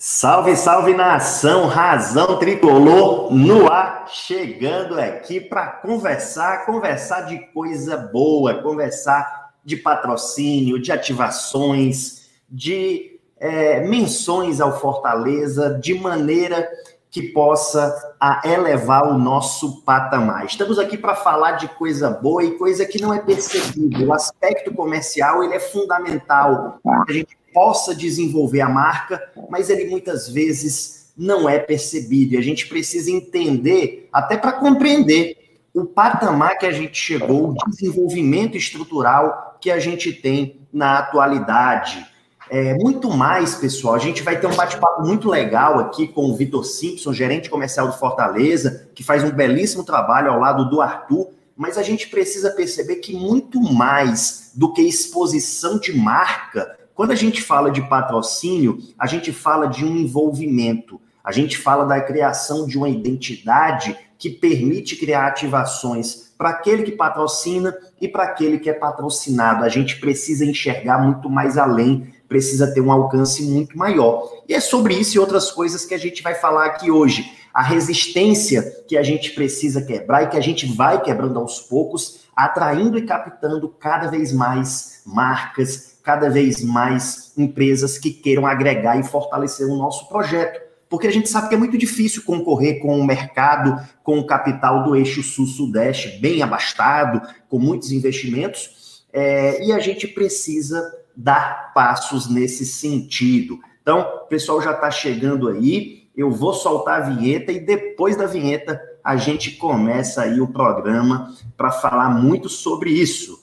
Salve, salve nação, razão tricolor no ar, chegando aqui para conversar, conversar de coisa boa, conversar de patrocínio, de ativações, de é, menções ao Fortaleza, de maneira que possa elevar o nosso patamar. Estamos aqui para falar de coisa boa e coisa que não é percebível. O aspecto comercial ele é fundamental. A gente possa desenvolver a marca, mas ele muitas vezes não é percebido. E a gente precisa entender, até para compreender, o patamar que a gente chegou, o desenvolvimento estrutural que a gente tem na atualidade. É, muito mais, pessoal. A gente vai ter um bate-papo muito legal aqui com o Vitor Simpson, gerente comercial do Fortaleza, que faz um belíssimo trabalho ao lado do Arthur. Mas a gente precisa perceber que muito mais do que exposição de marca, quando a gente fala de patrocínio, a gente fala de um envolvimento, a gente fala da criação de uma identidade que permite criar ativações para aquele que patrocina e para aquele que é patrocinado. A gente precisa enxergar muito mais além, precisa ter um alcance muito maior. E é sobre isso e outras coisas que a gente vai falar aqui hoje. A resistência que a gente precisa quebrar e que a gente vai quebrando aos poucos, atraindo e captando cada vez mais marcas, cada vez mais empresas que queiram agregar e fortalecer o nosso projeto. Porque a gente sabe que é muito difícil concorrer com o mercado, com o capital do eixo sul-sudeste bem abastado, com muitos investimentos, é, e a gente precisa dar passos nesse sentido. Então, o pessoal já está chegando aí, eu vou soltar a vinheta e depois da vinheta a gente começa aí o programa para falar muito sobre isso.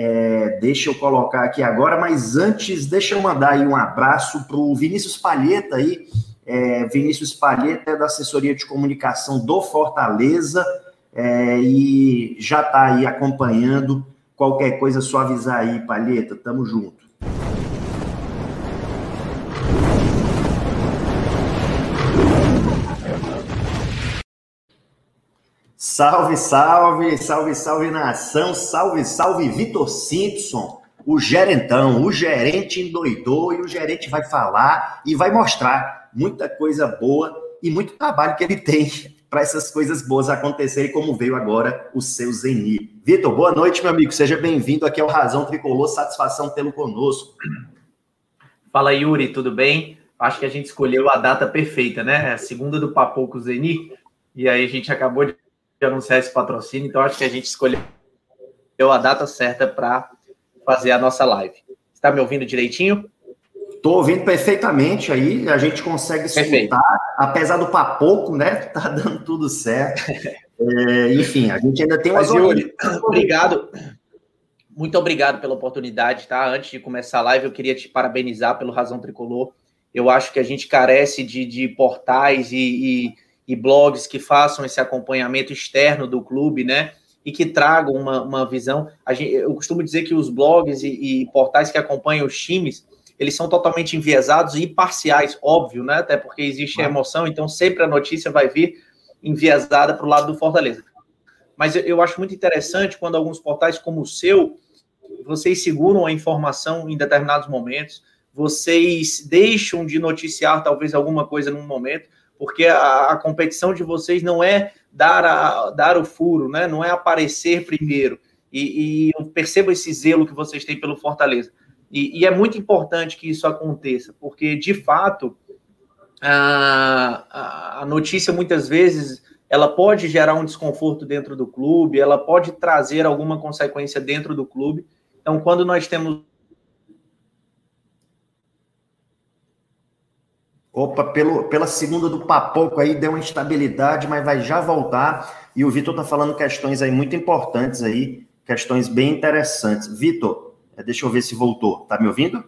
É, deixa eu colocar aqui agora, mas antes, deixa eu mandar aí um abraço para o Vinícius Palheta aí. É, Vinícius Palheta é da assessoria de comunicação do Fortaleza é, e já está aí acompanhando. Qualquer coisa, só avisar aí, Palheta. Tamo junto. Salve, salve, salve, salve nação, salve, salve Vitor Simpson, o gerentão, o gerente endoidou e o gerente vai falar e vai mostrar muita coisa boa e muito trabalho que ele tem para essas coisas boas acontecerem, como veio agora o seu Zeni. Vitor, boa noite, meu amigo, seja bem-vindo aqui ao Razão Tricolor, satisfação tê-lo conosco. Fala, Yuri, tudo bem? Acho que a gente escolheu a data perfeita, né? A segunda do Papo com o Zeni, e aí a gente acabou de anunciar esse patrocínio, então acho que a gente escolheu a data certa para fazer a nossa live. Está me ouvindo direitinho? Estou ouvindo perfeitamente aí, a gente consegue escutar, apesar do papoco, né? Tá dando tudo certo. É, enfim, a gente ainda tem umas. Yuri, obrigado. Muito obrigado pela oportunidade, tá? Antes de começar a live, eu queria te parabenizar pelo Razão Tricolor. Eu acho que a gente carece de, de portais e, e e blogs que façam esse acompanhamento externo do clube, né? E que tragam uma, uma visão. Gente, eu costumo dizer que os blogs e, e, portais que acompanham os times, eles são totalmente enviesados e parciais, óbvio, né? Até porque existe a emoção, então sempre a notícia vai vir enviesada para o lado do Fortaleza. Mas eu, eu acho muito interessante quando alguns portais como o seu, vocês seguram a informação em determinados momentos, vocês deixam de noticiar talvez alguma coisa num momento, porque a, a, competição de vocês não é dar, a, dar o furo, né? não é aparecer primeiro. E, e, eu percebo esse zelo que vocês têm pelo Fortaleza. E, e é muito importante que isso aconteça, porque, de fato, a, a notícia muitas vezes ela pode gerar um desconforto dentro do clube, ela pode trazer alguma consequência dentro do clube. Então, quando nós temos Opa, pelo, pela segunda do Papoco aí deu uma instabilidade, mas vai já voltar. E o Vitor tá falando questões aí muito importantes aí, questões bem interessantes. Vitor, é, deixa eu ver se voltou. Tá me ouvindo?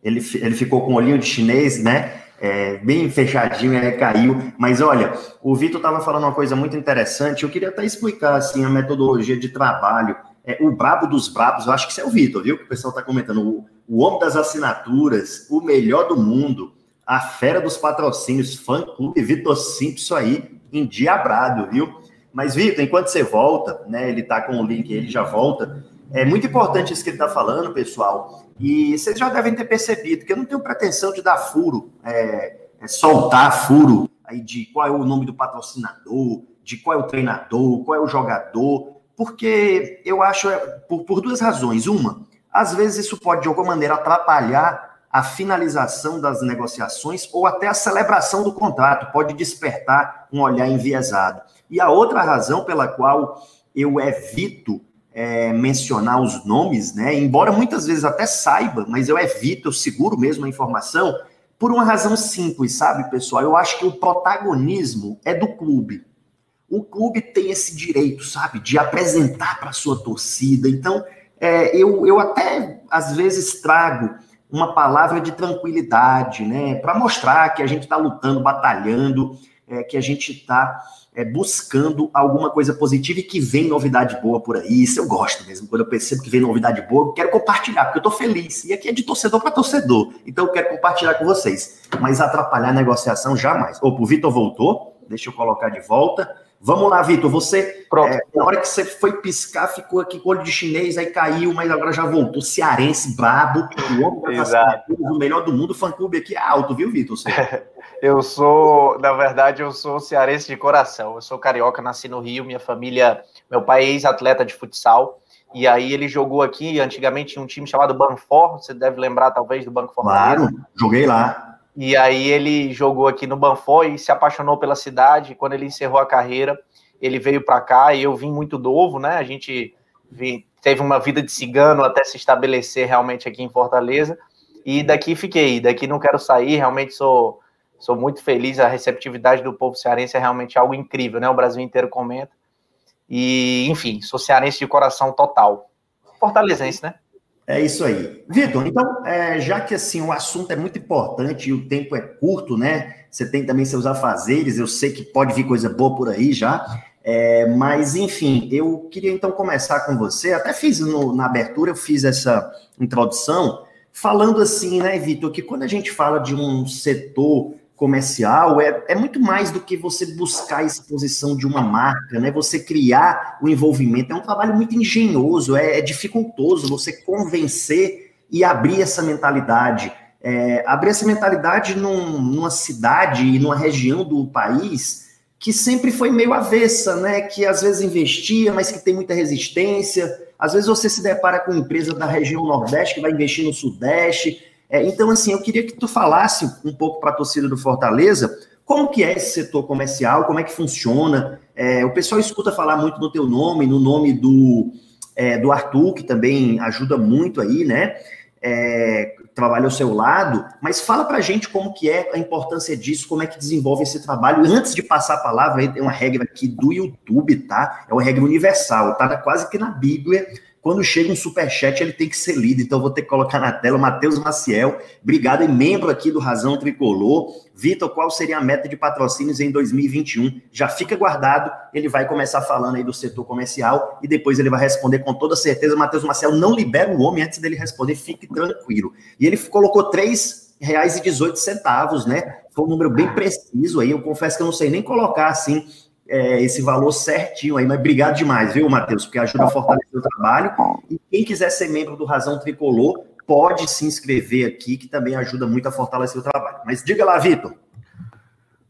Ele, ele ficou com olhinho de chinês, né? É, bem fechadinho, aí caiu. Mas olha, o Vitor estava falando uma coisa muito interessante. Eu queria até explicar assim a metodologia de trabalho. É, o brabo dos brabos, eu acho que isso é o Vitor, viu? Que o pessoal está comentando. O, o homem das assinaturas, o melhor do mundo, a fera dos patrocínios, fã clube Vitor Simpson aí, endiabrado, viu? Mas, Vitor, enquanto você volta, né? Ele tá com o link, ele já volta. É muito importante isso que ele está falando, pessoal. E vocês já devem ter percebido que eu não tenho pretensão de dar furo, é, é soltar furo aí de qual é o nome do patrocinador, de qual é o treinador, qual é o jogador, porque eu acho é, por, por duas razões. Uma, às vezes isso pode de alguma maneira atrapalhar a finalização das negociações ou até a celebração do contrato, pode despertar um olhar enviesado. E a outra razão pela qual eu evito é, mencionar os nomes, né, embora muitas vezes até saiba, mas eu evito, eu seguro mesmo a informação, por uma razão simples, sabe, pessoal? Eu acho que o protagonismo é do clube. O clube tem esse direito, sabe, de apresentar para sua torcida. Então, é, eu, eu até às vezes trago uma palavra de tranquilidade, né? Para mostrar que a gente está lutando, batalhando, é, que a gente está é, buscando alguma coisa positiva e que vem novidade boa por aí. Isso eu gosto mesmo. Quando eu percebo que vem novidade boa, eu quero compartilhar, porque eu estou feliz. E aqui é de torcedor para torcedor. Então eu quero compartilhar com vocês. Mas atrapalhar a negociação jamais. Opa, o Vitor voltou. Deixa eu colocar de volta. Vamos lá, Vitor. Você, é, na hora que você foi piscar, ficou aqui com olho de chinês, aí caiu, mas agora já voltou. Cearense, brabo, o homem o melhor do mundo. O fã-clube aqui é alto, viu, Vitor? eu sou, na verdade, eu sou cearense de coração. Eu sou carioca, nasci no Rio. Minha família, meu pai é ex-atleta de futsal. E aí ele jogou aqui, antigamente, um time chamado Banfor. Você deve lembrar, talvez, do Banco Fortaleza. Claro, joguei lá. E aí ele jogou aqui no Banfó e se apaixonou pela cidade. Quando ele encerrou a carreira, ele veio para cá e eu vim muito novo, né? A gente teve uma vida de cigano até se estabelecer realmente aqui em Fortaleza. E daqui fiquei, daqui não quero sair, realmente sou, sou muito feliz. A receptividade do povo cearense é realmente algo incrível, né? O Brasil inteiro comenta. E, enfim, sou cearense de coração total. Fortalezense, né? É isso aí. Vitor, então, é, já que assim o assunto é muito importante e o tempo é curto, né? Você tem também seus afazeres, eu sei que pode vir coisa boa por aí já. É, mas, enfim, eu queria então começar com você. Até fiz no, na abertura, eu fiz essa introdução, falando assim, né, Vitor, que quando a gente fala de um setor comercial é, é muito mais do que você buscar a exposição de uma marca, né? Você criar o envolvimento. É um trabalho muito engenhoso, é, é dificultoso você convencer e abrir essa mentalidade. É, abrir essa mentalidade num, numa cidade e numa região do país que sempre foi meio avessa, né? Que às vezes investia, mas que tem muita resistência. Às vezes você se depara com empresa da região Nordeste que vai investir no Sudeste é, então, assim, eu queria que tu falasse um pouco para a torcida do Fortaleza como que é esse setor comercial, como é que funciona. É, o pessoal escuta falar muito no teu nome, no nome do, é, do Arthur, que também ajuda muito aí, né? É, trabalha ao seu lado, mas fala para a gente como que é a importância disso, como é que desenvolve esse trabalho. Antes de passar a palavra, tem uma regra aqui do YouTube, tá? É uma regra universal, tá quase que na Bíblia, quando chega um superchat, ele tem que ser lido. Então, vou ter que colocar na tela. Matheus Maciel, obrigado, e membro aqui do Razão Tricolor. Vitor, qual seria a meta de patrocínios em 2021? Já fica guardado. Ele vai começar falando aí do setor comercial e depois ele vai responder com toda certeza. Matheus Maciel não libera o homem antes dele responder, fique tranquilo. E ele colocou três reais e 18 centavos, né? Foi um número bem preciso aí. Eu confesso que eu não sei nem colocar assim é, esse valor certinho aí, mas obrigado demais, viu, Matheus? Porque ajuda a fortalecer o trabalho. E quem quiser ser membro do Razão Tricolor, pode se inscrever aqui, que também ajuda muito a fortalecer o trabalho. Mas diga lá, Vitor.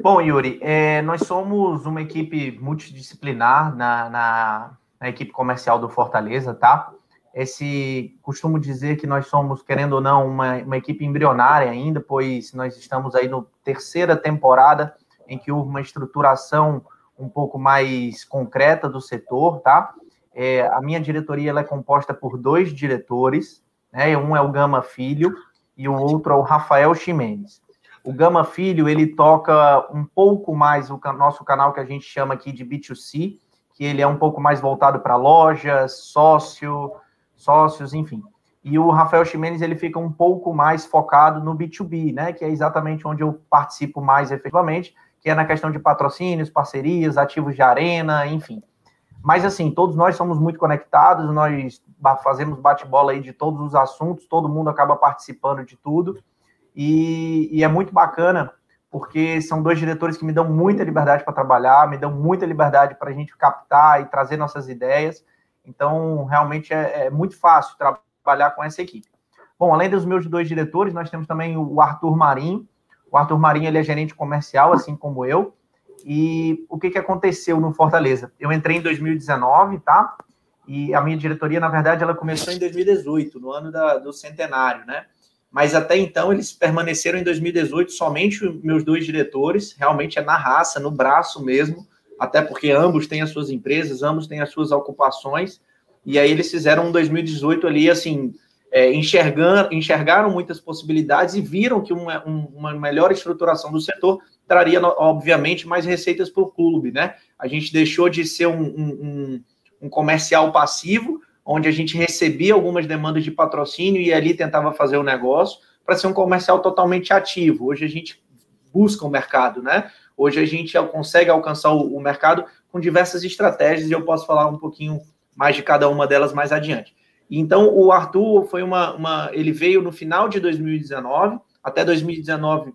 Bom, Yuri, é, nós somos uma equipe multidisciplinar na, na, na, equipe comercial do Fortaleza, tá? Esse costumo dizer que nós somos, querendo ou não, uma, uma equipe embrionária ainda, pois nós estamos aí no terceira temporada em que houve uma estruturação um pouco mais concreta do setor, tá? É, a minha diretoria ela é composta por dois diretores, né? Um é o Gama Filho e o outro é o Rafael Ximenes. O Gama Filho ele toca um pouco mais o nosso canal que a gente chama aqui de B2C, que ele é um pouco mais voltado para lojas, sócio, sócios, enfim. E o Rafael Ximenes ele fica um pouco mais focado no B2B, né? Que é exatamente onde eu participo mais efetivamente, que é na questão de patrocínios, parcerias, ativos de arena, enfim. Mas, assim, todos nós somos muito conectados, nós fazemos bate-bola aí de todos os assuntos, todo mundo acaba participando de tudo, e, e é muito bacana, porque são dois diretores que me dão muita liberdade para trabalhar, me dão muita liberdade para a gente captar e trazer nossas ideias, Então, realmente é, é muito fácil trabalhar com essa equipe. Bom, além dos meus dois diretores, nós temos também o Arthur Marinho. O Arthur Marinho ele é gerente comercial, assim como eu. E o que, que aconteceu no Fortaleza? Eu entrei em 2019, tá? E a minha diretoria, na verdade, ela começou em 2018, no ano da, do centenário, né? Mas até então eles permaneceram em 2018 somente meus dois diretores, realmente é na raça, no braço mesmo, até porque ambos têm as suas empresas, ambos têm as suas ocupações, e aí eles fizeram um 2018 ali, assim, é, enxergaram muitas possibilidades e viram que uma, uma melhor estruturação do setor traria, obviamente, mais receitas para o clube, né? A gente deixou de ser um, um, um comercial passivo, onde a gente recebia algumas demandas de patrocínio e ali tentava fazer o negócio, para ser um comercial totalmente ativo. Hoje a gente busca o mercado, né? Hoje a gente consegue alcançar o, mercado com diversas estratégias e eu posso falar um pouquinho mais de cada uma delas mais adiante. Então, o Arthur foi uma, uma ele veio no final de 2019, até 2019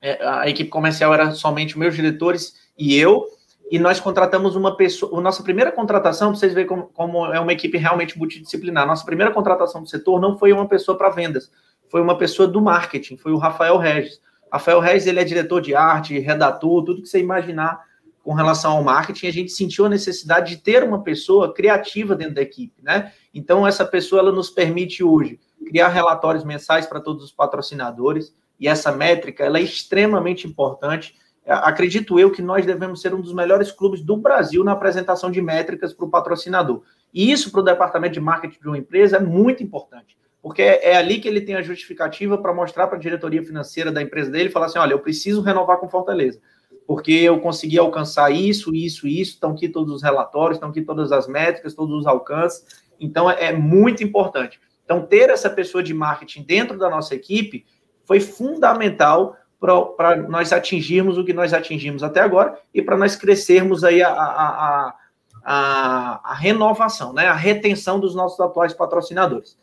é, a equipe comercial era somente meus diretores e eu, e nós contratamos uma pessoa. A nossa primeira contratação, para vocês verem como, como, é uma equipe realmente multidisciplinar. Nossa primeira contratação do setor não foi uma pessoa para vendas, foi uma pessoa do marketing, foi o Rafael Regis. Rafael Regis ele é diretor de arte, redator, tudo que você imaginar com relação ao marketing. A gente sentiu a necessidade de ter uma pessoa criativa dentro da equipe, né? Então essa pessoa ela nos permite hoje criar relatórios mensais para todos os patrocinadores e essa métrica ela é extremamente importante acredito eu que nós devemos ser um dos melhores clubes do Brasil na apresentação de métricas para o patrocinador. E isso para o departamento de marketing de uma empresa é muito importante, porque é ali que ele tem a justificativa para mostrar para a diretoria financeira da empresa dele falar assim: olha, eu preciso renovar com Fortaleza, porque eu consegui alcançar isso, isso, isso, estão aqui todos os relatórios, estão aqui todas as métricas, todos os alcances. Então é, é muito importante. Então, ter essa pessoa de marketing dentro da nossa equipe foi fundamental para nós atingirmos o que nós atingimos até agora e para nós crescermos aí a, a, a, a, renovação, né? a retenção dos nossos atuais patrocinadores.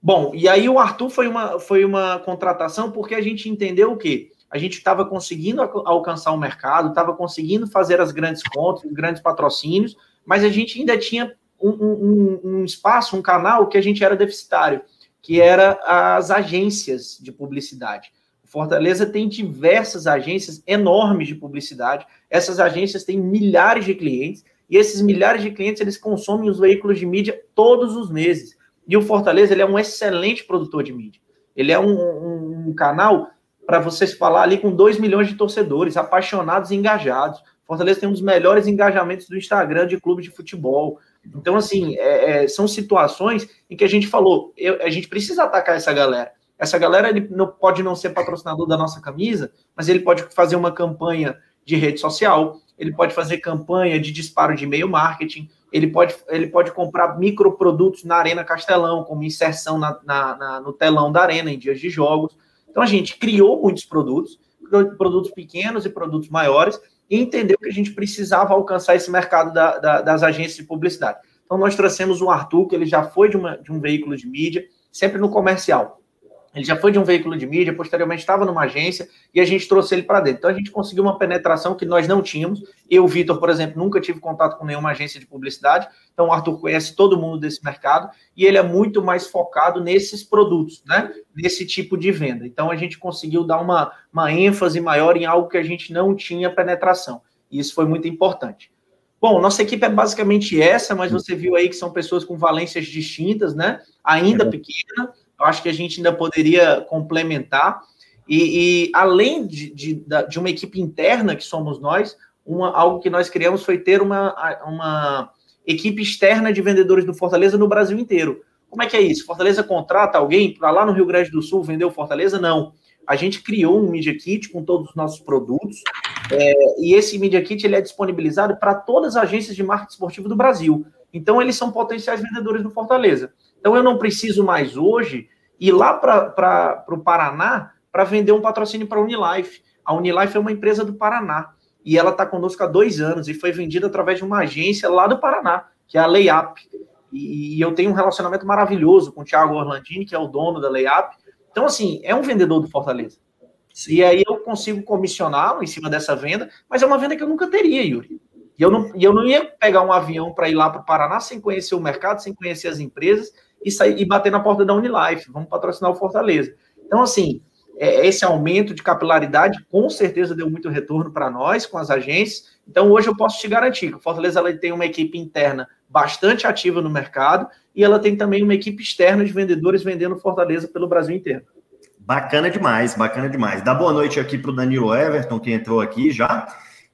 Bom, e aí o Arthur foi uma, foi uma contratação porque a gente entendeu o quê? A gente estava conseguindo alcançar o mercado, estava conseguindo fazer as grandes contas, os grandes patrocínios, mas a gente ainda tinha um, um, um espaço, um canal que a gente era deficitário, que era as agências de publicidade. Fortaleza tem diversas agências enormes de publicidade. Essas agências têm milhares de clientes e esses milhares de clientes eles consomem os veículos de mídia todos os meses. E o Fortaleza ele é um excelente produtor de mídia. Ele é um, um, um canal para vocês falar ali com 2 milhões de torcedores, apaixonados e engajados. Fortaleza tem um dos melhores engajamentos do Instagram de clube de futebol. Então, assim, é, é, são situações em que a gente falou, eu, a gente precisa atacar essa galera. Essa galera ele não, pode não ser patrocinador da nossa camisa, mas ele pode fazer uma campanha de rede social, ele pode fazer campanha de disparo de e-mail marketing, ele pode, ele pode comprar microprodutos na Arena Castelão, como inserção na, na, na, no telão da Arena em dias de jogos. Então a gente criou muitos produtos, produtos pequenos e produtos maiores, e entendeu que a gente precisava alcançar esse mercado da, da, das agências de publicidade. Então nós trouxemos o Arthur, que ele já foi de, uma, de um veículo de mídia, sempre no comercial. Ele já foi de um veículo de mídia, posteriormente estava numa agência e a gente trouxe ele para dentro. Então a gente conseguiu uma penetração que nós não tínhamos. Eu, Vitor, por exemplo, nunca tive contato com nenhuma agência de publicidade. Então o Arthur conhece todo mundo desse mercado e ele é muito mais focado nesses produtos, né? Nesse tipo de venda. Então a gente conseguiu dar uma, uma ênfase maior em algo que a gente não tinha penetração. E isso foi muito importante. Bom, nossa equipe é basicamente essa, mas você viu aí que são pessoas com valências distintas, né? Ainda é. pequena eu acho que a gente ainda poderia complementar. E, e além de, de, de, uma equipe interna que somos nós, uma, algo que nós criamos foi ter uma, uma equipe externa de vendedores do Fortaleza no Brasil inteiro. Como é que é isso? Fortaleza contrata alguém para lá no Rio Grande do Sul vender o Fortaleza? Não. A gente criou um Media Kit com todos os nossos produtos, é, e esse Media Kit ele é disponibilizado para todas as agências de marketing esportivo do Brasil. Então, eles são potenciais vendedores do Fortaleza. Então eu não preciso mais hoje ir lá para o Paraná para vender um patrocínio para a Unilife. A Unilife é uma empresa do Paraná e ela está conosco há dois anos e foi vendida através de uma agência lá do Paraná, que é a Layup. E, e eu tenho um relacionamento maravilhoso com o Thiago Orlandini, que é o dono da Layup. Então, assim, é um vendedor do Fortaleza. Sim. E aí eu consigo comissioná-lo em cima dessa venda, mas é uma venda que eu nunca teria, Yuri. E eu não, e eu não ia pegar um avião para ir lá para o Paraná sem conhecer o mercado, sem conhecer as empresas e sair e bater na porta da Unilife. Vamos patrocinar o Fortaleza. Então, assim, é, esse aumento de capilaridade com certeza deu muito retorno para nós, com as agências. Então, hoje eu posso te garantir que o Fortaleza ela tem uma equipe interna bastante ativa no mercado e ela tem também uma equipe externa de vendedores vendendo Fortaleza pelo Brasil inteiro. Bacana demais, bacana demais. Dá boa noite aqui para o Danilo Everton, que entrou aqui já.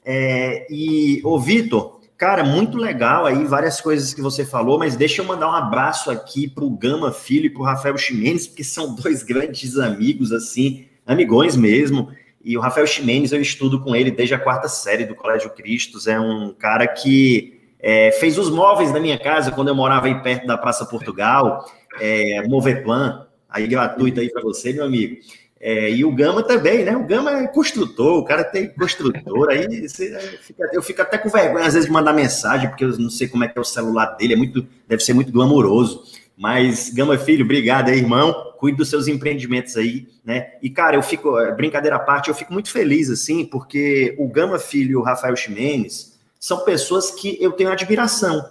É, e, ô Vitor, cara, muito legal aí, várias coisas que você falou, mas deixa eu mandar um abraço aqui para o Gama Filho e para o Rafael Ximenes, porque são dois grandes amigos, assim, amigões mesmo. E o Rafael Ximenes, eu estudo com ele desde a quarta série do Colégio Cristos, é um cara que é, fez os móveis da minha casa quando eu morava aí perto da Praça Portugal, é, Moveplan, aí gratuito aí para você, meu amigo. É, e o Gama também, né? O Gama é construtor, o cara tem construtor, aí você, fica, eu fico até com vergonha às vezes de mandar mensagem, porque eu não sei como é que é o celular dele, é muito, deve ser muito glamouroso. Mas, Gama Filho, obrigado aí, irmão. Cuide dos seus empreendimentos aí, né? E, cara, eu fico, brincadeira à parte, eu fico muito feliz, assim, porque o Gama Filho e o Rafael Ximenes são pessoas que eu tenho admiração.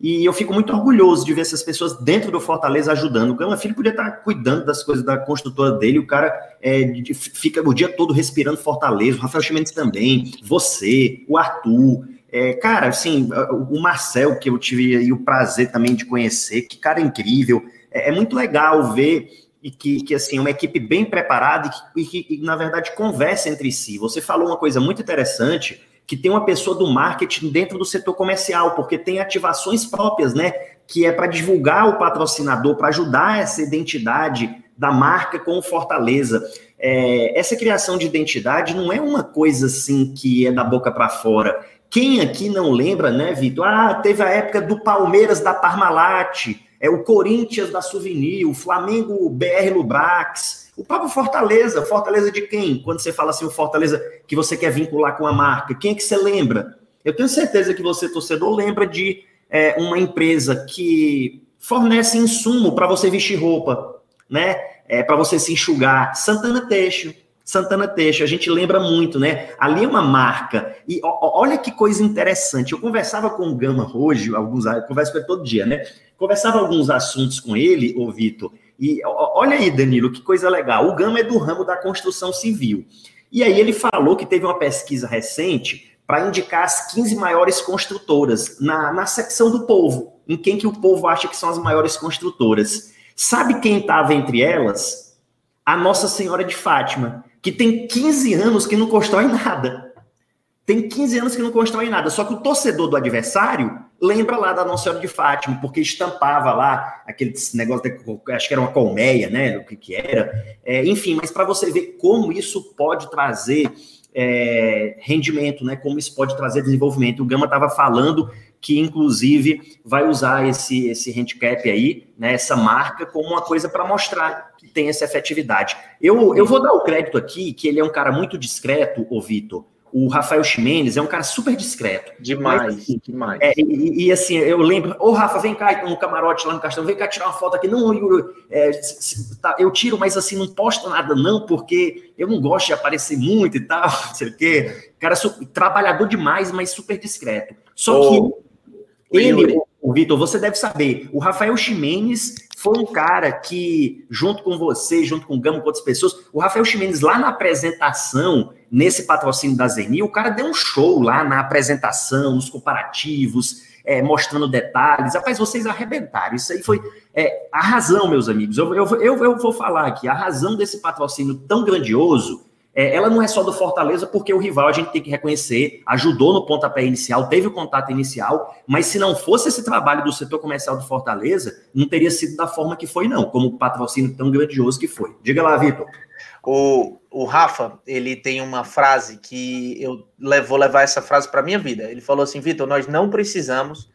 E eu fico muito orgulhoso de ver essas pessoas dentro do Fortaleza ajudando. O Gama Filho podia estar cuidando das coisas da construtora dele, o cara é, fica o dia todo respirando Fortaleza, o Rafael Chimenez também, você, o Arthur. É, cara, assim, o Marcel, que eu tive o prazer também de conhecer, que cara incrível. É, é muito legal ver e que, que assim, uma equipe bem preparada e que, e que, na verdade, conversa entre si. Você falou uma coisa muito interessante que tem uma pessoa do marketing dentro do setor comercial, porque tem ativações próprias, né? Que é para divulgar o patrocinador, para ajudar essa identidade da marca com Fortaleza. É, essa criação de identidade não é uma coisa assim que é da boca para fora. Quem aqui não lembra, né, Vitor? Ah, teve a época do Palmeiras da Parmalat, é o Corinthians da Souvenir, o Flamengo BR Lubrax, o próprio Fortaleza, Fortaleza de quem? Quando você fala assim, o Fortaleza que você quer vincular com a marca, quem é que você lembra? Eu tenho certeza que você, torcedor, lembra de é, uma empresa que fornece insumo para você vestir roupa, né? É, para você se enxugar. Santana Teixo. Santana Teixo, a gente lembra muito, né? Ali é uma marca. E ó, olha que coisa interessante. Eu conversava com o Gama hoje, alguns, eu converso com ele todo dia, né? Conversava alguns assuntos com ele, ô Vitor, e olha aí, Danilo, que coisa legal. O Gama é do ramo da construção civil. E aí ele falou que teve uma pesquisa recente para indicar as 15 maiores construtoras na, na secção do povo, em quem que o povo acha que são as maiores construtoras. Sabe quem estava entre elas? A Nossa Senhora de Fátima, que tem 15 anos que não constrói nada. Tem 15 anos que não constrói nada. Só que o torcedor do adversário lembra lá da Nossa Senhora de Fátima, porque estampava lá aquele negócio, acho que era uma colmeia, né? O que, que era. É, enfim, mas para você ver como isso pode trazer é, rendimento, né? Como isso pode trazer desenvolvimento. O Gama estava falando que, inclusive, vai usar esse, esse handicap aí, né? Essa marca, como uma coisa para mostrar que tem essa efetividade. Eu, eu vou dar o crédito aqui, que ele é um cara muito discreto, o Vitor o Rafael Ximenes é um cara super discreto. Demais, mas, assim, demais. É, e, e, assim, eu lembro, ô Rafa, vem cá no camarote lá no Castelo, vem cá tirar uma foto aqui. Não, eu, é, tá, eu tiro, mas assim, não posto nada não, porque eu não gosto de aparecer muito e tal, não sei o quê. Cara, trabalhador demais, mas super discreto. Só oh, que ele, o Vitor, você deve saber, o Rafael Ximenes foi um cara que, junto com você, junto com o Gama, com outras pessoas, o Rafael Ximenes, lá na apresentação, nesse patrocínio da Zeni, o cara deu um show lá na apresentação, nos comparativos, é, mostrando detalhes. Rapaz, vocês arrebentaram. Isso aí foi é, a razão, meus amigos. Eu, eu, eu, eu vou falar aqui, a razão desse patrocínio tão grandioso é, ela não é só do Fortaleza, porque o rival a gente tem que reconhecer, ajudou no pontapé inicial, teve o contato inicial, mas se não fosse esse trabalho do setor comercial do Fortaleza, não teria sido da forma que foi, não, como o patrocínio tão grandioso que foi. Diga lá, Vitor. O, o Rafa, ele tem uma frase que eu vou levar essa frase para minha vida. Ele falou assim, Vitor, nós não precisamos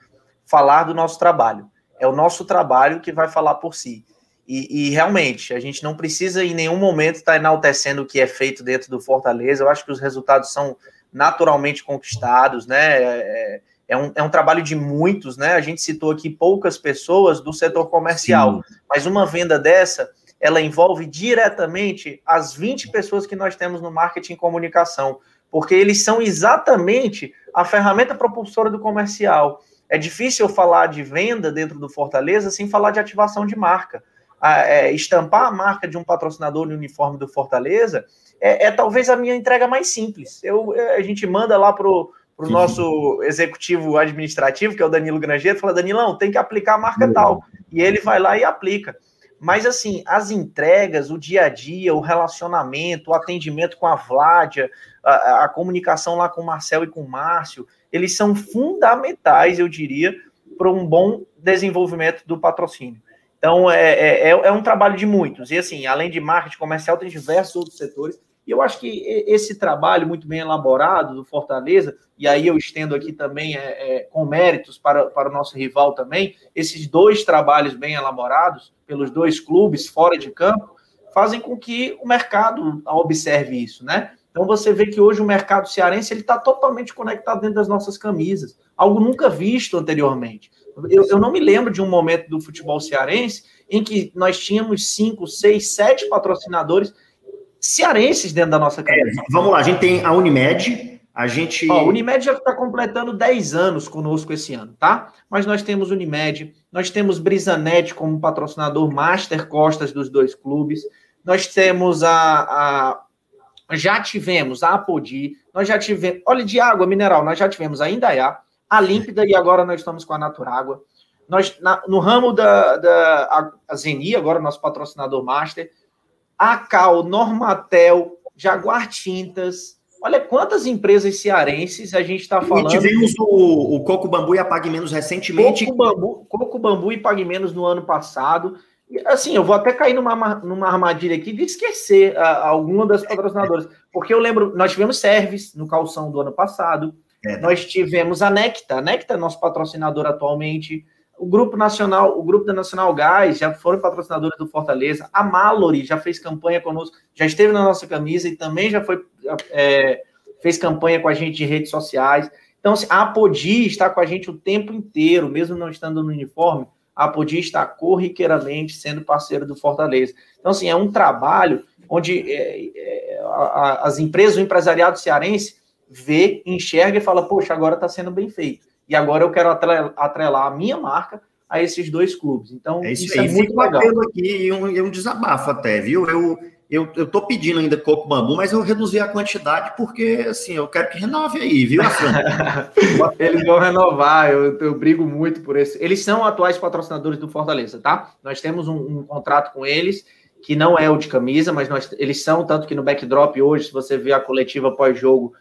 falar do nosso trabalho. É o nosso trabalho que vai falar por si. E, e, realmente, a gente não precisa em nenhum momento estar tá enaltecendo o que é feito dentro do Fortaleza. Eu acho que os resultados são naturalmente conquistados, né? É, é um, é um trabalho de muitos, né? A gente citou aqui poucas pessoas do setor comercial, Sim. mas uma venda dessa, ela envolve diretamente as 20 pessoas que nós temos no marketing e comunicação. porque eles são exatamente a ferramenta propulsora do comercial. É difícil eu falar de venda dentro do Fortaleza sem falar de ativação de marca. É, estampar a marca de um patrocinador no uniforme do Fortaleza é, é talvez a minha entrega mais simples. Eu, é, a gente manda lá para o nosso executivo administrativo, que é o Danilo Grangeiro, fala, Danilão, tem que aplicar a marca tal. E ele vai lá e aplica. Mas, assim, as entregas, o dia a dia, o relacionamento, o atendimento com a Vládia, a, a comunicação lá com o Marcel e com o Márcio, eles são fundamentais, eu diria, para um bom desenvolvimento do patrocínio. Então, é, é, é, é um trabalho de muitos. E, assim, além de marketing comercial, tem diversos outros setores. E eu acho que esse trabalho muito bem elaborado do Fortaleza, e aí eu estendo aqui também é, é, com méritos para, para o nosso rival também, esses dois trabalhos bem elaborados pelos dois clubes fora de campo, fazem com que o mercado observe isso, né? Então você vê que hoje o mercado cearense ele está totalmente conectado dentro das nossas camisas, algo nunca visto anteriormente. Eu, eu, não me lembro de um momento do futebol cearense em que nós tínhamos cinco, seis, sete patrocinadores cearenses dentro da nossa é, camisa. É, vamos lá, a gente tem a Unimed, a gente. Ó, a Unimed já está completando 10 anos conosco esse ano, tá? Mas nós temos Unimed, nós temos Brisanet como patrocinador master costas dos dois clubes, nós temos a, a já tivemos a Apodi, nós já tivemos óleo de água mineral, nós já tivemos a Indaiá, a Límpida e agora nós estamos com a Naturágua. Nós, na, no ramo da, da a, a Zeni, agora nosso patrocinador master, a Cal, Normatel, Jaguar Tintas. Olha quantas empresas cearenses a gente está falando. E tivemos o, o Coco Bambu e a Pague Menos recentemente. Coco Bambu, Coco Bambu e Pague Menos no ano passado assim, eu vou até cair numa, numa armadilha aqui de esquecer a, alguma das patrocinadoras, porque eu lembro, nós tivemos Service no calção do ano passado, é. nós tivemos a Necta, a Necta é nosso patrocinador atualmente, o Grupo Nacional, o Grupo da Nacional Gás já foram patrocinadores do Fortaleza, a Mallory já fez campanha conosco, já esteve na nossa camisa e também já foi é, fez campanha com a gente de redes sociais. Então, assim, a Apodi está com a gente o tempo inteiro, mesmo não estando no uniforme, a Apodi está corriqueiramente sendo parceiro do Fortaleza. Então, assim, é um trabalho onde é, é, as empresas, o empresariado cearense vê, enxerga e fala, poxa, agora está sendo bem feito. E agora eu quero atrelar a minha marca a esses dois clubes. Então, é isso, isso é muito legal. aqui e um, um desabafo até, viu? Eu eu, eu tô pedindo ainda coco bambu, mas eu reduzi a quantidade porque, assim, eu quero que renove aí, viu, Eles vão renovar, eu, eu brigo muito por esse. Eles são atuais patrocinadores do Fortaleza, tá? Nós temos um, um contrato com eles, que não é o de camisa, mas nós, eles são, tanto que no backdrop hoje, se você ver a coletiva pós-jogo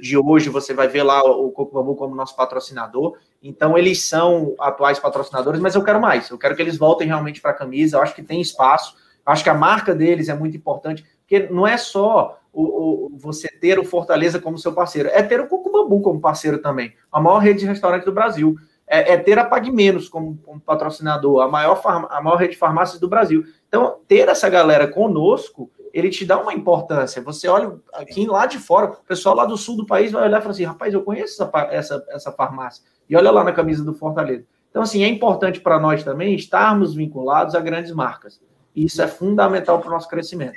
de hoje, você vai ver lá o Coco Bambu como nosso patrocinador. Então, eles são atuais patrocinadores, mas eu quero mais. Eu quero que eles voltem realmente para a camisa. Eu acho que tem espaço. Acho que a marca deles é muito importante, porque não é só o, o, você ter o Fortaleza como seu parceiro, é ter o Coco Bambu como parceiro também, a maior rede de restaurante do Brasil. É, é ter a Pague Menos como, como patrocinador, a maior, a maior rede de farmácias do Brasil. Então, ter essa galera conosco, ele te dá uma importância. Você olha aqui lá de fora, o pessoal lá do sul do país vai olhar e falar assim: rapaz, eu conheço essa, essa, essa farmácia. E olha lá na camisa do Fortaleza. Então, assim, é importante para nós também estarmos vinculados a grandes marcas. Isso é fundamental para o nosso crescimento.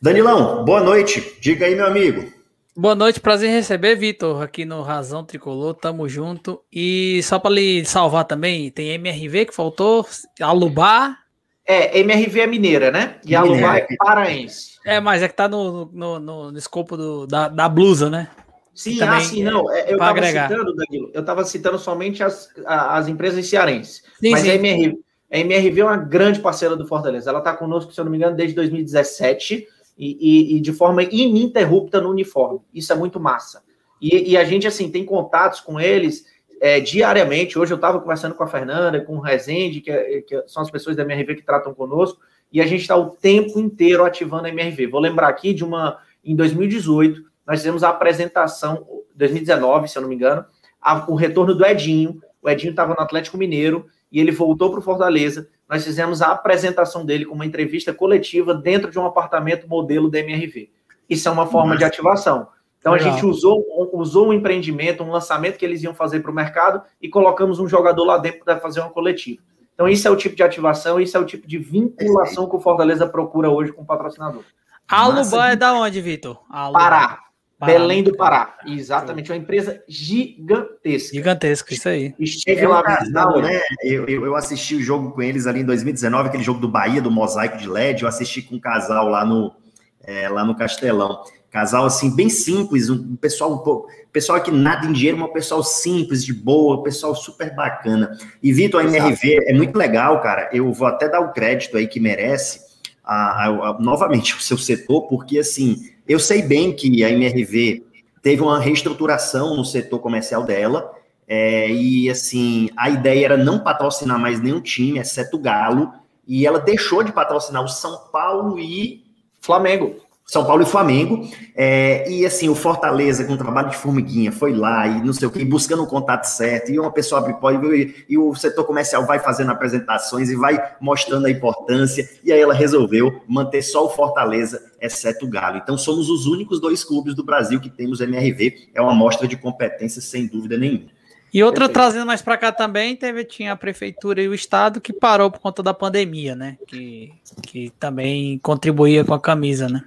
Danilão, boa noite. Diga aí, meu amigo. Boa noite, prazer em receber, Vitor, aqui no Razão Tricolor, tamo junto. E só para lhe salvar também, tem MRV que faltou, Alubar. É, MRV é mineira, né? E Alubar é paraense. É, mas é que tá no, no, no, no escopo do, da, da blusa, né? Sim, ah, sim, não. É, eu estava citando, Danilo, eu estava citando somente as, as empresas cearenses. Sim, mas sim. a MRV, a MRV é uma grande parceira do Fortaleza. Ela está conosco, se eu não me engano, desde 2017 e, e, e, de forma ininterrupta no uniforme. Isso é muito massa. E, e a gente, assim, tem contatos com eles é, diariamente. Hoje eu estava conversando com a Fernanda, com o Rezende, que, é, que, são as pessoas da MRV que tratam conosco, e a gente está o tempo inteiro ativando a MRV. Vou lembrar aqui de uma. Em 2018, nós fizemos a apresentação, 2019, se eu não me engano, a, o retorno do Edinho. O Edinho estava no Atlético Mineiro e ele voltou para o Fortaleza. Nós fizemos a apresentação dele com uma entrevista coletiva dentro de um apartamento modelo da MRV. Isso é uma forma Nossa. de ativação. Então Legal. a gente usou, usou um empreendimento, um lançamento que eles iam fazer para o mercado e colocamos um jogador lá dentro para fazer uma coletiva. Então, isso é o tipo de ativação, isso é o tipo de vinculação que o Fortaleza procura hoje com o patrocinador. A Aluban é da onde, Vitor? Pará. Belém do Pará. Exatamente, uma empresa gigantesca. Gigantesca, isso aí. Estive é lá casal, né? Eu, eu, eu, assisti o jogo com eles ali em 2019, aquele jogo do Bahia, do Mosaico de LED. Eu assisti com um casal lá no, é, lá no Castelão. Casal, assim, bem simples, um pessoal um pouco, pessoal que nada em dinheiro, mas um pessoal simples, de boa, um pessoal super bacana. E Vitor, a MRV é muito legal, cara. Eu vou até dar o crédito aí que merece, a, a, a, novamente, o seu setor, porque, assim, eu sei bem que a MRV teve uma reestruturação no setor comercial dela, é, e, assim, a ideia era não patrocinar mais nenhum time, exceto o Galo, e ela deixou de patrocinar o São Paulo e Flamengo. São Paulo e Flamengo. É, e assim, o Fortaleza, com o trabalho de formiguinha, foi lá e não sei o que, buscando o contato certo, e uma pessoa abre e, e o setor comercial vai fazendo apresentações e vai mostrando a importância, e aí ela resolveu manter só o Fortaleza, exceto o Galo. Então, somos os únicos dois clubes do Brasil que temos MRV, é uma mostra de competência, sem dúvida nenhuma. E outra Perfeito. trazendo mais para cá também, teve tinha a prefeitura e o estado que parou por conta da pandemia, né? Que, que também contribuía com a camisa, né?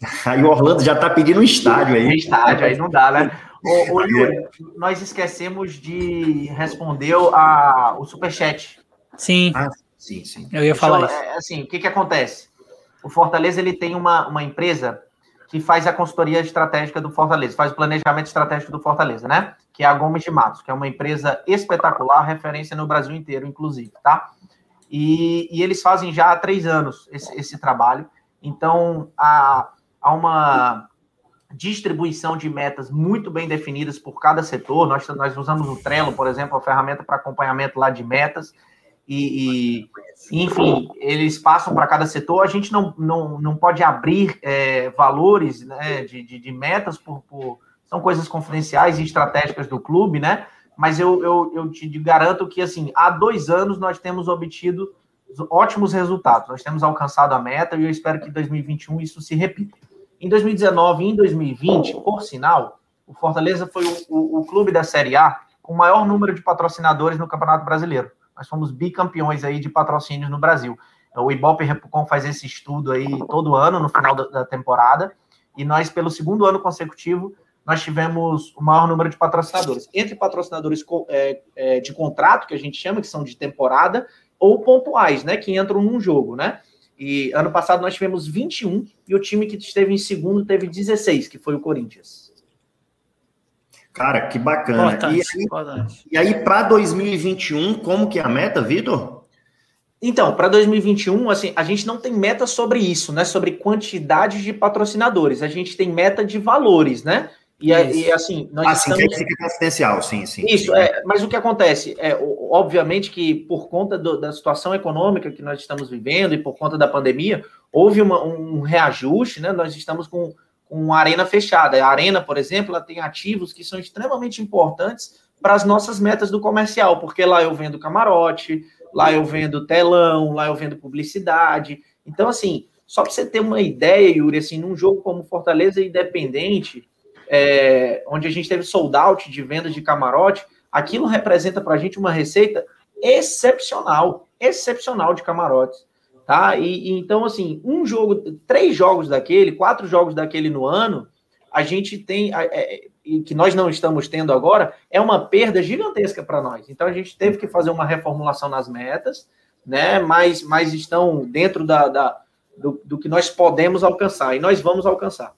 Aí o Orlando já tá pedindo um estádio aí. Um estádio, aí não dá, né? Ô, ô Yuri, nós esquecemos de responder a, o superchat. Sim. Ah, sim, sim. Eu ia falar isso. É, assim, o que que acontece? O Fortaleza, ele tem uma, uma empresa que faz a consultoria estratégica do Fortaleza, faz o planejamento estratégico do Fortaleza, né? Que é a Gomes de Matos, que é uma empresa espetacular, referência no Brasil inteiro, inclusive, tá? E, e eles fazem já há três anos esse, esse trabalho. Então, a, há uma distribuição de metas muito bem definidas por cada setor. Nós, nós usamos o Trello, por exemplo, a ferramenta para acompanhamento lá de metas. E, e enfim, eles passam para cada setor. A gente não, não, não pode abrir é, valores né, de, de, de metas por, por, São coisas confidenciais e estratégicas do clube, né? Mas eu, eu, eu te garanto que, assim, há dois anos nós temos obtido ótimos resultados. Nós temos alcançado a meta e eu espero que em 2021 isso se repita. Em 2019 e em 2020, por sinal, o Fortaleza foi o, o, o, clube da Série A com o maior número de patrocinadores no Campeonato Brasileiro. Nós fomos bicampeões aí de patrocínios no Brasil. O Ibope Repucom faz esse estudo aí todo ano, no final da, da temporada, e nós, pelo segundo ano consecutivo, nós tivemos o maior número de patrocinadores. Entre patrocinadores é, é, de contrato, que a gente chama, que são de temporada, ou pontuais, né, que entram num jogo, né? E ano passado nós tivemos 21 e o time que esteve em segundo teve 16, que foi o Corinthians. Cara, que bacana. Importante, e aí, aí para 2021, como que é a meta, Vitor? Então, para 2021, assim, a gente não tem meta sobre isso, né? Sobre quantidade de patrocinadores. A gente tem meta de valores, né? E, e assim, nós assim, estamos... que fica assistencial, sim, sim. Isso, sim. É, mas o que acontece? É, obviamente que por conta do, da situação econômica que nós estamos vivendo e por conta da pandemia, houve uma, um reajuste, né? Nós estamos com, com uma arena fechada. A arena, por exemplo, ela tem ativos que são extremamente importantes para as nossas metas do comercial, porque lá eu vendo camarote, lá eu vendo telão, lá eu vendo publicidade. Então, assim, só para você ter uma ideia, Yuri, assim, num jogo como Fortaleza Independente é, onde a gente teve sold out de venda de camarote, aquilo representa para a gente uma receita excepcional, excepcional de camarotes. Tá? E, e, então, assim, um jogo, três jogos daquele, quatro jogos daquele no ano, a gente tem, é, que nós não estamos tendo agora, é uma perda gigantesca para nós. Então, a gente teve que fazer uma reformulação nas metas, né? Mas, mas estão dentro da, da do, do que nós podemos alcançar, e nós vamos alcançar.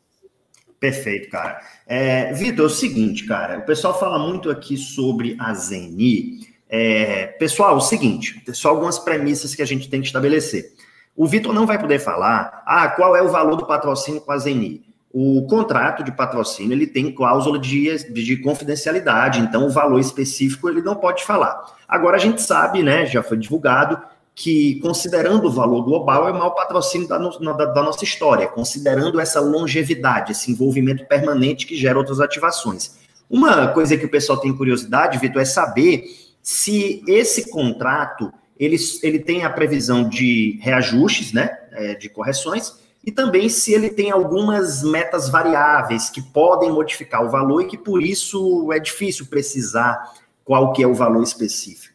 Perfeito, cara. É, Vitor, é o seguinte, cara, o pessoal fala muito aqui sobre a Zeni. É, pessoal, é o seguinte, só algumas premissas que a gente tem que estabelecer. O Vitor não vai poder falar, ah, qual é o valor do patrocínio com a Zeni. O contrato de patrocínio ele tem cláusula de, de confidencialidade, então o valor específico ele não pode falar. Agora a gente sabe, né, já foi divulgado, que, considerando o valor global, é o maior patrocínio da, da, da, nossa história, considerando essa longevidade, esse envolvimento permanente que gera outras ativações. Uma coisa que o pessoal tem curiosidade, Vitor, é saber se esse contrato ele, ele tem a previsão de reajustes, né, é, de correções, e também se ele tem algumas metas variáveis que podem modificar o valor e que por isso é difícil precisar qual que é o valor específico.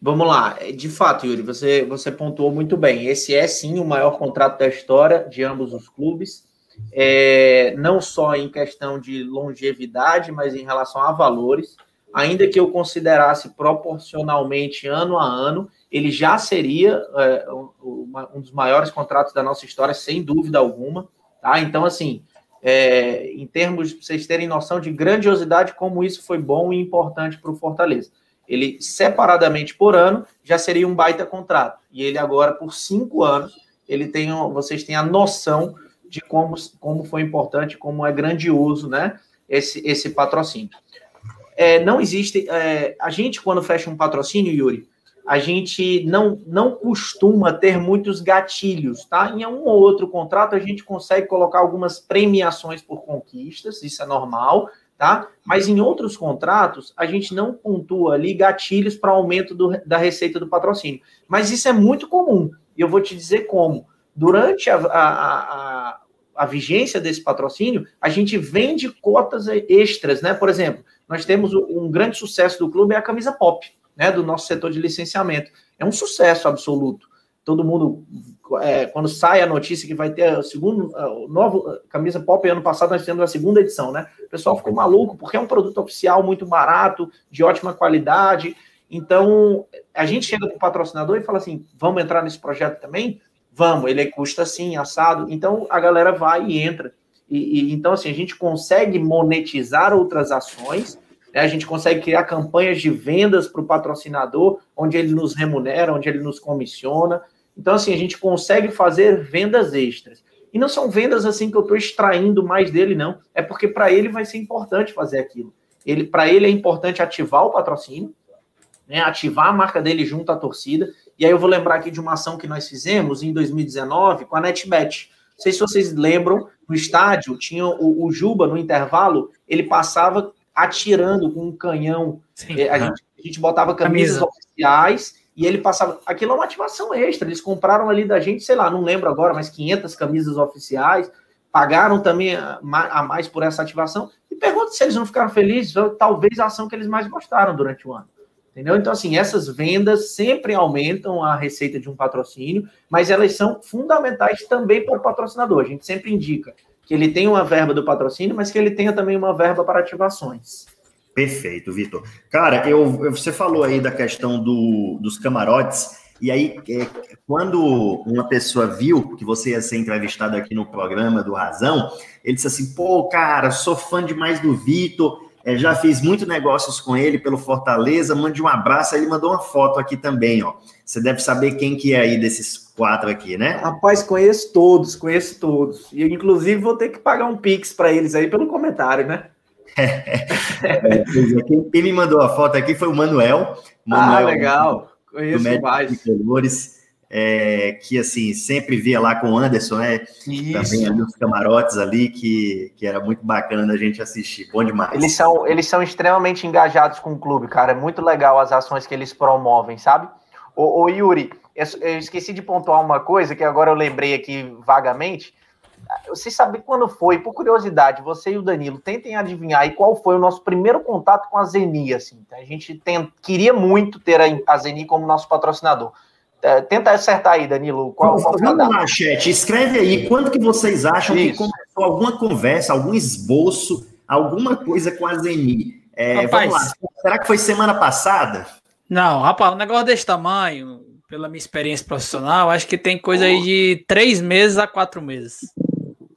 Vamos lá. De fato, Yuri, você, você pontuou muito bem. Esse é sim o maior contrato da história de ambos os clubes. é, não só em questão de longevidade, mas em relação a valores. Ainda que eu considerasse proporcionalmente ano a ano, ele já seria é, um, um, dos maiores contratos da nossa história, sem dúvida alguma. Tá? Então, assim, é, em termos de vocês terem noção de grandiosidade, como isso foi bom e importante para o Fortaleza. Ele, separadamente por ano, já seria um baita contrato. E ele agora, por cinco anos, ele tem, vocês têm a noção de como, como foi importante, como é grandioso, né? Esse, esse patrocínio. É, não existe. É, a gente, quando fecha um patrocínio, Yuri, a gente não, não costuma ter muitos gatilhos, tá? Em um ou outro contrato, a gente consegue colocar algumas premiações por conquistas, isso é normal, tá? Mas em outros contratos, a gente não pontua ali gatilhos para aumento do, da receita do patrocínio. Mas isso é muito comum, e eu vou te dizer como. Durante a, a, a, a vigência desse patrocínio, a gente vende cotas extras, né? Por exemplo, nós temos um grande sucesso do clube, é a camisa pop, né? Do nosso setor de licenciamento. É um sucesso absoluto todo mundo, é, quando sai a notícia que vai ter o segundo, o novo camisa pop, ano passado nós tivemos a segunda edição, né? O pessoal ficou maluco, porque é um produto oficial muito barato, de ótima qualidade. Então, a gente chega para o patrocinador e fala assim: vamos entrar nesse projeto também? Vamos, ele custa assim, assado. Então, a galera vai e entra. E, e então, assim, a gente consegue monetizar outras ações né? A gente consegue criar campanhas de vendas para o patrocinador, onde ele nos remunera, onde ele nos comissiona. Então, assim, a gente consegue fazer vendas extras. E não são vendas assim que eu estou extraindo mais dele, não. É porque para ele vai ser importante fazer aquilo. Ele, para ele é importante ativar o patrocínio, né, ativar a marca dele junto à torcida. E aí eu vou lembrar aqui de uma ação que nós fizemos em 2019 com a NetBet. Não sei se vocês lembram, no estádio tinha o, o Juba no intervalo, ele passava atirando com um canhão. Sim, é, a, gente, a, gente, botava camisas Camisa. oficiais e ele passava. Aquilo é uma ativação extra. Eles compraram ali da gente, sei lá, não lembro agora, mas 500 camisas oficiais. Pagaram também a, mais por essa ativação. E pergunta se eles não ficaram felizes. Talvez a ação que eles mais gostaram durante o ano. Entendeu? Então, assim, essas vendas sempre aumentam a receita de um patrocínio, mas elas são fundamentais também para o patrocinador. A gente sempre indica que ele tenha uma verba do patrocínio, mas que ele tenha também uma verba para ativações. Perfeito, Vitor. Cara, eu, você falou aí da questão do, dos camarotes, e aí, é, quando uma pessoa viu que você ia ser entrevistado aqui no programa do Razão, ele disse assim: pô, cara, sou fã demais do Vitor, é, já fiz muitos negócios com ele pelo Fortaleza, mande um abraço. Aí ele mandou uma foto aqui também, ó. Você deve saber quem que é aí desses quatro aqui, né? Rapaz, conheço todos, conheço todos. E inclusive vou ter que pagar um pix para eles aí pelo comentário, né? É, quem, quem, me mandou a foto aqui foi o Manuel. Manuel ah, legal. Conheço do mais. Colores, é, que assim, sempre via lá com o Anderson, né? Isso. Também ali os camarotes ali, que, que era muito bacana a gente assistir. Bom demais. Eles são, eles são extremamente engajados com o clube, cara. É muito legal as ações que eles promovem, sabe? Ô, ô Yuri, eu esqueci de pontuar uma coisa que agora eu lembrei aqui vagamente. Você sabe quando foi? Por curiosidade, você e o Danilo tentem adivinhar aí qual foi o nosso primeiro contato com a Zeni, assim. A gente tem, queria muito ter a Zeni como nosso patrocinador. É, tenta acertar aí, Danilo. Qual, qual Vamos lá, chat. Escreve aí quando que vocês acham Isso. que começou alguma conversa, algum esboço, alguma coisa com a Zeni. É, vamos lá. Será que foi semana passada? Não, rapaz, um negócio desse tamanho, pela minha experiência profissional, acho que tem coisa aí de três meses a quatro meses.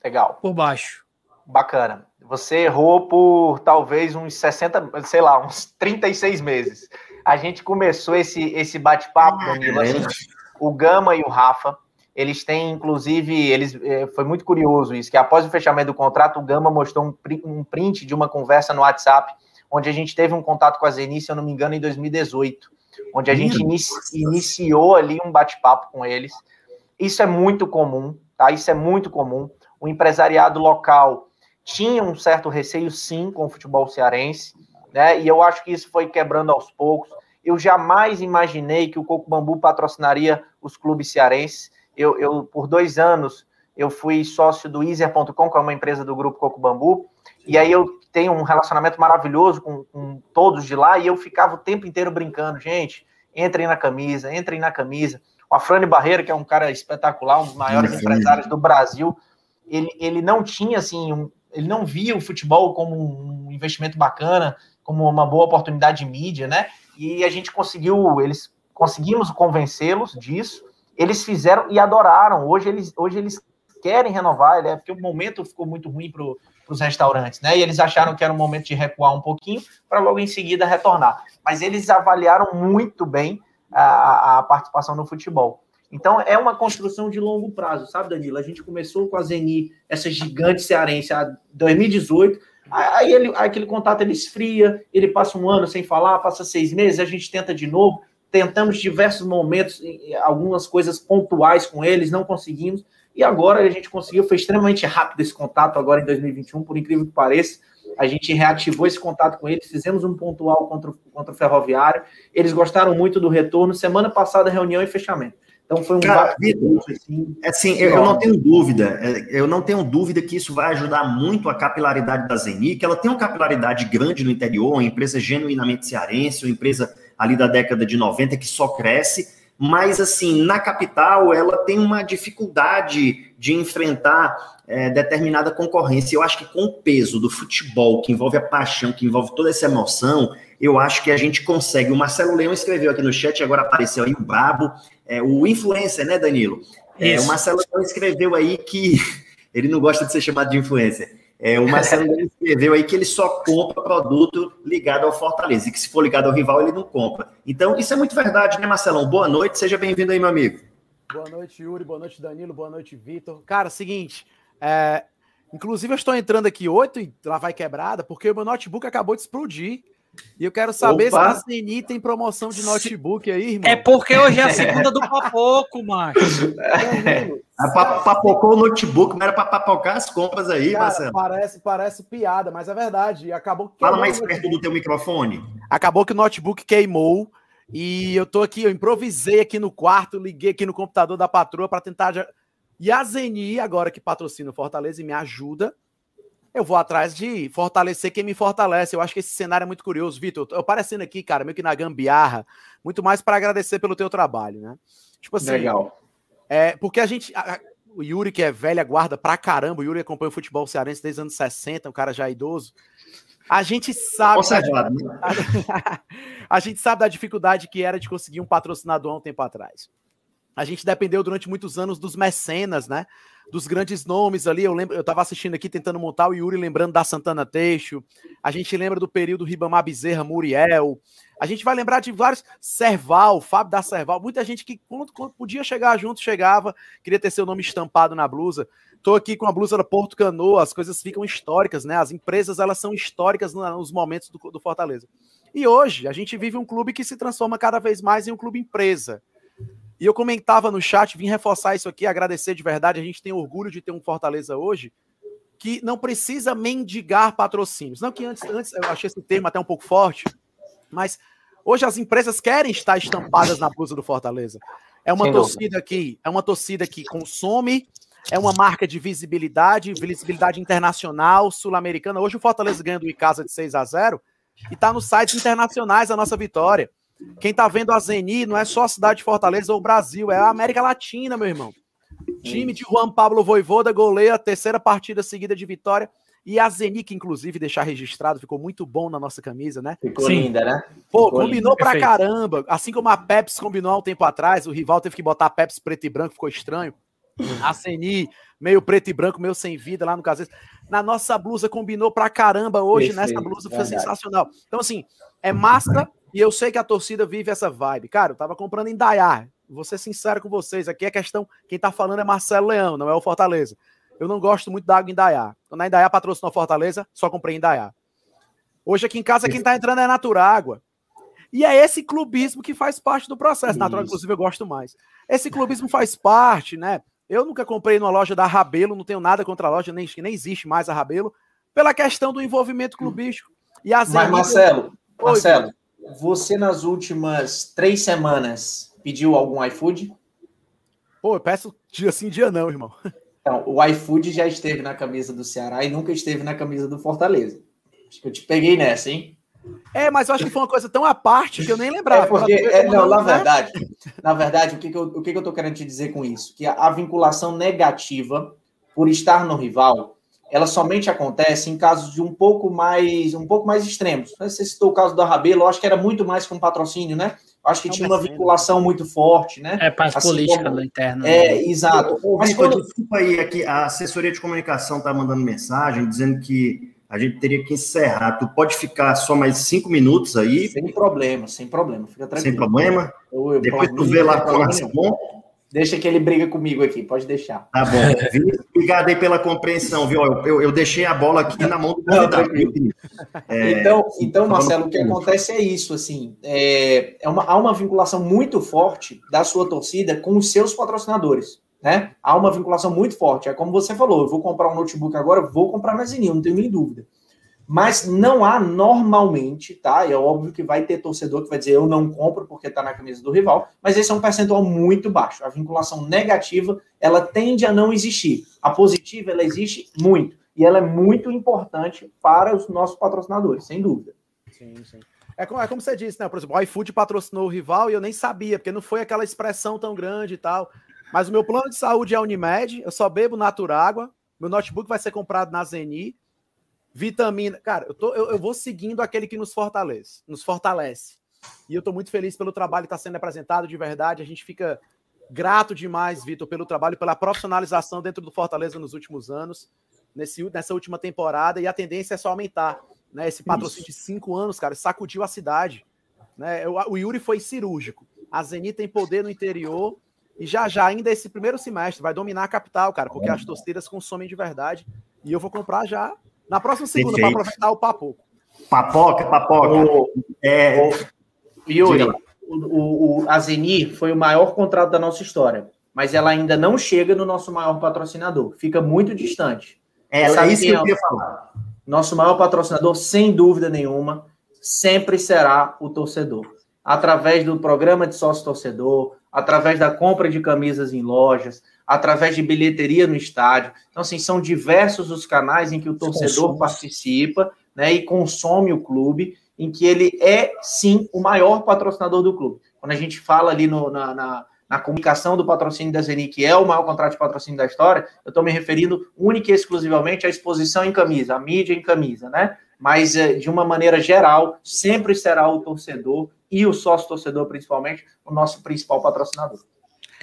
Legal. Por baixo. Bacana. Você errou por talvez uns 60, sei lá, uns 36 meses. A gente começou esse, esse bate-papo, ah, Danilo, assim, o Gama e o Rafa, eles têm, inclusive, eles é, foi muito curioso isso, que após o fechamento do contrato, o Gama mostrou um, um print de uma conversa no WhatsApp, onde a gente teve um contato com a Zeni, se eu não me engano, em 2018 onde a gente inici iniciou ali um bate-papo com eles. Isso é muito comum, tá? Isso é muito comum. O empresariado local tinha um certo receio, sim, com o futebol cearense, né? E eu acho que isso foi quebrando aos poucos. Eu jamais imaginei que o Coco Bambu patrocinaria os clubes cearenses. Eu, eu por dois anos, eu fui sócio do Easer.com, que é uma empresa do grupo Coco Bambu, e aí eu tenho um relacionamento maravilhoso com, com, todos de lá, e eu ficava o tempo inteiro brincando, gente, entrem na camisa, entrem na camisa. O Afrânio Barreira, que é um cara espetacular, um dos maiores Sim. empresários do Brasil, ele, ele não tinha assim, um, ele não via o futebol como um investimento bacana, como uma boa oportunidade de mídia, né? E a gente conseguiu, eles conseguimos convencê-los disso. Eles fizeram e adoraram. Hoje eles, hoje eles querem renovar, é porque o momento ficou muito ruim para os restaurantes, né? E eles acharam que era um momento de recuar um pouquinho para logo em seguida retornar. Mas eles avaliaram muito bem a, a participação no futebol. Então, é uma construção de longo prazo, sabe, Danilo? A gente começou com a Zeni, essa gigante cearense, em 2018. Aí, ele, aquele contato ele esfria, ele passa um ano sem falar, passa seis meses, a gente tenta de novo. Tentamos diversos momentos, algumas coisas pontuais com eles, não conseguimos. E agora a gente conseguiu, foi extremamente rápido esse contato agora em 2021, por incrível que pareça. A gente reativou esse contato com eles, fizemos um pontual contra, contra o Ferroviário. Eles gostaram muito do retorno. Semana passada, reunião e fechamento. Então foi um Cara, Vitor, assim, assim eu, eu, não tenho dúvida, é, eu não tenho dúvida que isso vai ajudar muito a capilaridade da Zeni, que ela tem uma capilaridade grande no interior, uma empresa genuinamente cearense, uma empresa ali da década de 90 que só cresce, mas assim, na capital ela tem uma dificuldade de enfrentar é, determinada concorrência. Eu acho que com o peso do futebol, que envolve a paixão, que envolve toda essa emoção, eu acho que a gente consegue. O Marcelo Leão escreveu aqui no chat, agora apareceu aí o Brabo, é, o influencer, né, Danilo? É, o Marcelo Leão escreveu aí que ele não gosta de ser chamado de influencer. É, o Marcelo escreveu aí que ele só compra produto ligado ao Fortaleza, e que se for ligado ao rival, ele não compra. Então, isso é muito verdade, né, Marcelão? Boa noite, seja bem-vindo aí, meu amigo. Boa noite, Yuri, boa noite, Danilo, boa noite, Vitor. Cara, seguinte, é, inclusive eu estou entrando aqui 8 e lá vai quebrada, porque o meu notebook acabou de explodir. E eu quero saber Opa. se a CNI tem promoção de notebook aí, irmão. É porque hoje é a segunda do papoco, macho. É, papocou o notebook, não era para papocar as compras aí, Cara, Marcelo. Parece, parece piada, mas é verdade. E acabou Fala mais perto do teu microfone. Acabou que o notebook queimou. E eu tô aqui, eu improvisei aqui no quarto, liguei aqui no computador da patroa para tentar. E a Zeni, agora que patrocina o Fortaleza e me ajuda, eu vou atrás de fortalecer quem me fortalece. Eu acho que esse cenário é muito curioso, Vitor. Eu aparecendo aqui, cara, meio que na gambiarra, muito mais para agradecer pelo teu trabalho, né? Tipo assim. Legal. É, porque a gente. A, o Yuri, que é velha guarda pra caramba, o Yuri acompanha o futebol cearense desde os anos 60, um cara já idoso. A gente sabe. Né? a, a gente sabe da dificuldade que era de conseguir um patrocinador há um tempo atrás. A gente dependeu durante muitos anos dos mecenas, né? Dos grandes nomes ali. Eu lembro, eu estava assistindo aqui tentando montar o Yuri, lembrando da Santana Teixo. A gente lembra do período Ribamar Bezerra, Muriel. A gente vai lembrar de vários Serval, Fábio da Serval, muita gente que quando, quando, podia chegar junto chegava, queria ter seu nome estampado na blusa. Tô aqui com a blusa da Porto Canoa, as coisas ficam históricas, né? As empresas elas são históricas nos momentos do, do Fortaleza. E hoje a gente vive um clube que se transforma cada vez mais em um clube empresa. E eu comentava no chat, vim reforçar isso aqui, agradecer de verdade. A gente tem orgulho de ter um Fortaleza hoje que não precisa mendigar patrocínios. Não que antes, antes eu achei esse termo até um pouco forte, mas hoje as empresas querem estar estampadas na blusa do Fortaleza. É uma Sem torcida dúvida. que é uma torcida que consome, é uma marca de visibilidade, visibilidade internacional, sul-americana. Hoje o Fortaleza ganha do Icasa de 6 a 0 e está nos sites internacionais a nossa vitória. Quem tá vendo a Zeni não é só a cidade de Fortaleza ou o Brasil, é a América Latina, meu irmão. Time de Juan Pablo Voivoda goleia a terceira partida seguida de vitória. E a Zeni, que inclusive deixar registrado, ficou muito bom na nossa camisa, né? Ficou Sim. linda, né? Pô, ficou combinou linda. pra Perfeito. caramba. Assim como a Pepsi combinou há um tempo atrás, o rival teve que botar a Pepsi preto e branco, ficou estranho. A Zeni, meio preto e branco, meio sem vida lá no caso. Na nossa blusa combinou pra caramba hoje, Perfeito. nessa blusa foi Verdade. sensacional. Então, assim, é massa e eu sei que a torcida vive essa vibe. Cara, eu tava comprando em Dayar. Vou ser sincero com vocês. Aqui é questão. Quem tá falando é Marcelo Leão, não é o Fortaleza. Eu não gosto muito da água em Dayar. Quando a Indaiá patrocinou Fortaleza, só comprei em Dayar. Hoje aqui em casa, quem tá entrando é Natura Água. E é esse clubismo que faz parte do processo. Natura, inclusive, eu gosto mais. Esse clubismo faz parte, né? Eu nunca comprei numa loja da Rabelo, não tenho nada contra a loja, nem, nem existe mais a Rabelo, pela questão do envolvimento clubístico. E as Mas, Marcelo, Marcelo, você nas últimas três semanas pediu algum iFood? Pô, eu peço dia sim, dia não, irmão. Então, o iFood já esteve na camisa do Ceará e nunca esteve na camisa do Fortaleza. Acho que eu te peguei nessa, hein? É, mas eu acho que foi uma coisa tão à parte que eu nem lembrava. É porque, é, não, na verdade, na verdade, o que, que, eu, o que, que eu tô querendo te dizer com isso? Que a, a vinculação negativa por estar no rival, ela somente acontece em casos de um pouco mais um pouco mais extremos. Você citou o caso do Rabelo, eu acho que era muito mais que um patrocínio, né? Acho que Não tinha uma vinculação muito forte, né? É, para assim política como... interna. É, né? exato. Ô, Mas quando... desculpa aí, aqui, a assessoria de comunicação está mandando mensagem dizendo que a gente teria que encerrar. Tu pode ficar só mais cinco minutos aí? Sem problema, sem problema. Fica tranquilo. Sem problema? Eu, eu, Depois tu vê lá com o bom. Deixa que ele briga comigo aqui, pode deixar. Tá bom. Obrigado aí pela compreensão, viu? Eu, eu, eu, deixei a bola aqui na mão do convidado. É, então, então, Marcelo, o que acontece é isso, assim, é, é uma, há uma vinculação muito forte da sua torcida com os seus patrocinadores, né? Há uma vinculação muito forte. É como você falou, eu vou comprar um notebook agora, vou comprar na Zenil, não tenho nem dúvida mas não há normalmente, tá? É óbvio que vai ter torcedor que vai dizer eu não compro porque está na camisa do rival, mas esse é um percentual muito baixo. A vinculação negativa, ela tende a não existir. A positiva, ela existe muito. E ela é muito importante para os nossos patrocinadores, sem dúvida. Sim, sim. É como, é como você disse, né? Por exemplo, o iFood patrocinou o rival e eu nem sabia, porque não foi aquela expressão tão grande e tal. Mas o meu plano de saúde é a Unimed, eu só bebo Naturágua, meu notebook vai ser comprado na Zeni, Vitamina. Cara, eu, tô, eu, eu, vou seguindo aquele que nos fortalece. Nos fortalece. E eu estou muito feliz pelo trabalho que está sendo apresentado, de verdade. A gente fica grato demais, Vitor, pelo trabalho, pela profissionalização dentro do Fortaleza nos últimos anos, nesse, nessa última temporada, e a tendência é só aumentar. Né? Esse patrocínio Isso. de cinco anos, cara, sacudiu a cidade. Né? O, o Yuri foi cirúrgico. A Zenit tem poder no interior. E já já, ainda esse primeiro semestre, vai dominar a capital, cara, porque as torcidas consomem de verdade. E eu vou comprar já na próxima segunda, para aproveitar o papo. Papoca, papoca. O, é, o, Yuri, o, o, a Zeni foi o maior contrato da nossa história, mas ela ainda não chega no nosso maior patrocinador. Fica muito distante. É, é isso que eu queria falar. Nosso maior patrocinador, sem dúvida nenhuma, sempre será o torcedor. Através do programa de sócio-torcedor, através da compra de camisas em lojas, através de bilheteria no estádio. Então, assim, são diversos os canais em que o torcedor participa né, e consome o clube, em que ele é, sim, o maior patrocinador do clube. Quando a gente fala ali no, na, na, na, comunicação do patrocínio da Zeni, que é o maior contrato de patrocínio da história, eu estou me referindo única e exclusivamente à exposição em camisa, à mídia em camisa, né? Mas, eh, de uma maneira geral, sempre será o torcedor e o sócio-torcedor, principalmente, o nosso principal patrocinador.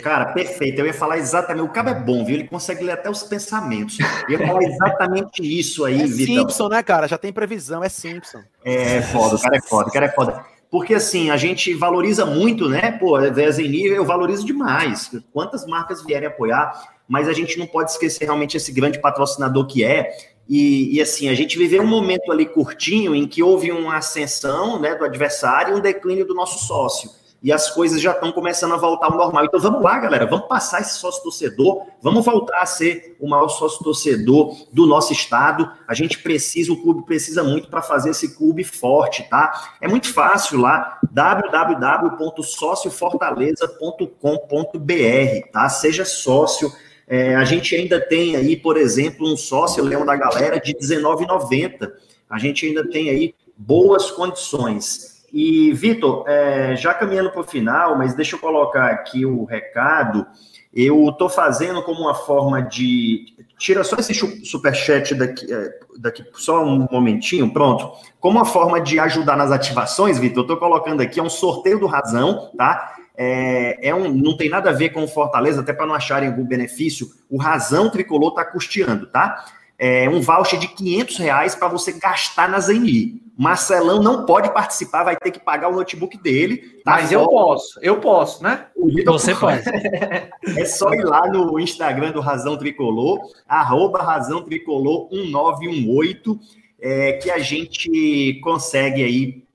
Cara, perfeito. Eu ia falar exatamente. O cabo é bom, viu? Ele consegue ler até os pensamentos. Eu ia falar exatamente isso aí, é Vitor. Simpson, né, cara? Já tem previsão, é Simpson. É foda, o cara é foda, o cara é foda. Porque assim, a gente valoriza muito, né? Pô, Zenir eu valorizo demais. Quantas marcas vierem apoiar, mas a gente não pode esquecer realmente esse grande patrocinador que é. E, e, assim, a gente viveu um momento ali curtinho em que houve uma ascensão né, do adversário e um declínio do nosso sócio e as coisas já estão começando a voltar ao normal. Então vamos lá, galera, vamos passar esse sócio torcedor, vamos voltar a ser o maior sócio torcedor do nosso estado. A gente precisa, o clube precisa muito para fazer esse clube forte, tá? É muito fácil lá, www.sociofortaleza.com.br, tá? Seja sócio. É, a gente ainda tem aí, por exemplo, um sócio Leão da Galera de R$19,90. A gente ainda tem aí boas condições. E, Vitor, é, já caminhando para o final, mas deixa eu colocar aqui o recado. Eu estou fazendo como uma forma de. Tira só esse superchat daqui, é, daqui, só um momentinho, pronto. Como uma forma de ajudar nas ativações, Vitor, eu estou colocando aqui, é um sorteio do Razão, tá? É, é um, não tem nada a ver com o Fortaleza, até para não acharem algum benefício, o Razão Tricolor está custeando, tá? É um voucher de 500 reais para você gastar na Zeni. Marcelão não pode participar, vai ter que pagar o notebook dele. Tá Mas eu posso, eu posso, né? Você pode. É só ir lá no Instagram do Razão Tricolor, arroba Razão Tricolor 1918, é, que a gente consegue aí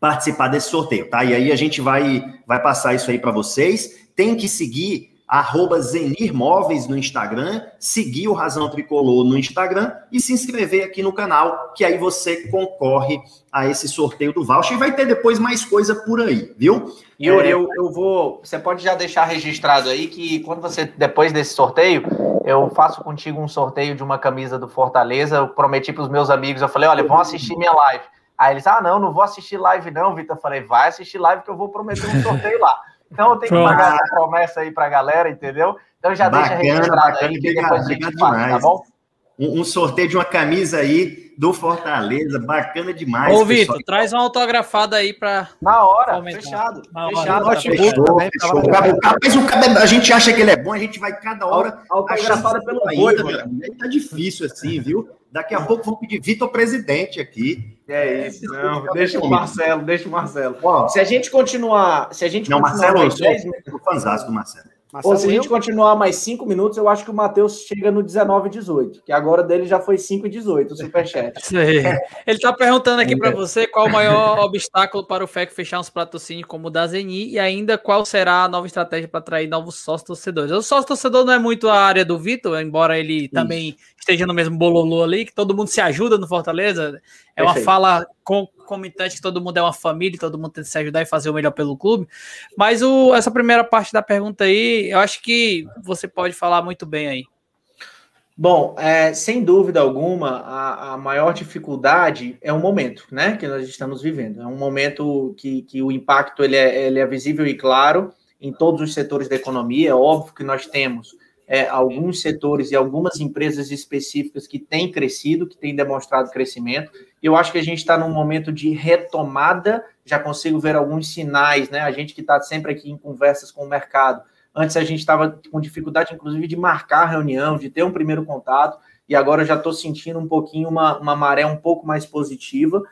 participar desse sorteio, tá? E aí a gente vai, vai passar isso aí para vocês. Tem que seguir arroba Zenir Móveis no Instagram, seguir o Razão Tricolor no Instagram e se inscrever aqui no canal, que aí você concorre a esse sorteio do voucher e vai ter depois mais coisa por aí, viu? Yuri, é... eu, eu vou. Você pode já deixar registrado aí que quando você, depois desse sorteio, eu faço contigo um sorteio de uma camisa do Fortaleza. Eu prometi para os meus amigos, eu falei, olha, vão assistir minha live. Aí eles, ah, não, não vou assistir live, não, Vitor. Eu falei, vai assistir live que eu vou prometer um sorteio lá. Então eu tenho que pagar essa promessa aí pra galera, entendeu? Então já bacana, deixa registrado bacana, aí que depois a gente faz, tá bom? Um, um, sorteio de uma camisa aí do Fortaleza, bacana demais. Ô, Vitor, traz uma autografada aí para. Na hora, fechado. Na fechado, hora, fechou, fechou, também, fechou. Mas o cara, a gente acha que ele é bom, a gente vai cada hora. Autografada pelo Aí tá difícil assim, viu? Daqui a pouco vão pedir Vitor presidente aqui. É isso. Não, deixa o Marcelo, deixa o Marcelo. se a gente continuar. Se a gente não, continuar Marcelo, eu sou, fãzão do Marcelo. Pô, se a gente continuar mais cinco minutos, eu acho que o Matheus chega no 19 e 18, que agora dele já foi 5 e 18, o superchat. Isso aí. Ele está perguntando aqui para você qual o maior obstáculo para o FEC fechar uns patrocínios como o da Zeni e ainda qual será a nova estratégia para atrair novos sócios torcedores. O sócio torcedor não é muito a área do Vitor, embora ele Isso. também esteja no mesmo bololô ali, que todo mundo se ajuda no Fortaleza. É uma fala com, comitante que todo mundo é uma família, todo mundo tem que se ajudar e fazer o melhor pelo clube. Mas o, essa primeira parte da pergunta aí, eu acho que você pode falar muito bem aí. Bom, é, sem dúvida alguma, a, a, maior dificuldade é o momento né, que nós estamos vivendo. É um momento que, que o impacto ele é, ele é visível e claro em todos os setores da economia. É óbvio que nós temos é, alguns setores e algumas empresas específicas que têm crescido, que têm demonstrado crescimento. Eu acho que a gente está num momento de retomada, já consigo ver alguns sinais, né? A gente que está sempre aqui em conversas com o mercado. Antes a gente estava com dificuldade, inclusive, de marcar reunião, de ter um primeiro contato, e agora já estou sentindo um pouquinho uma, uma maré um pouco mais positiva.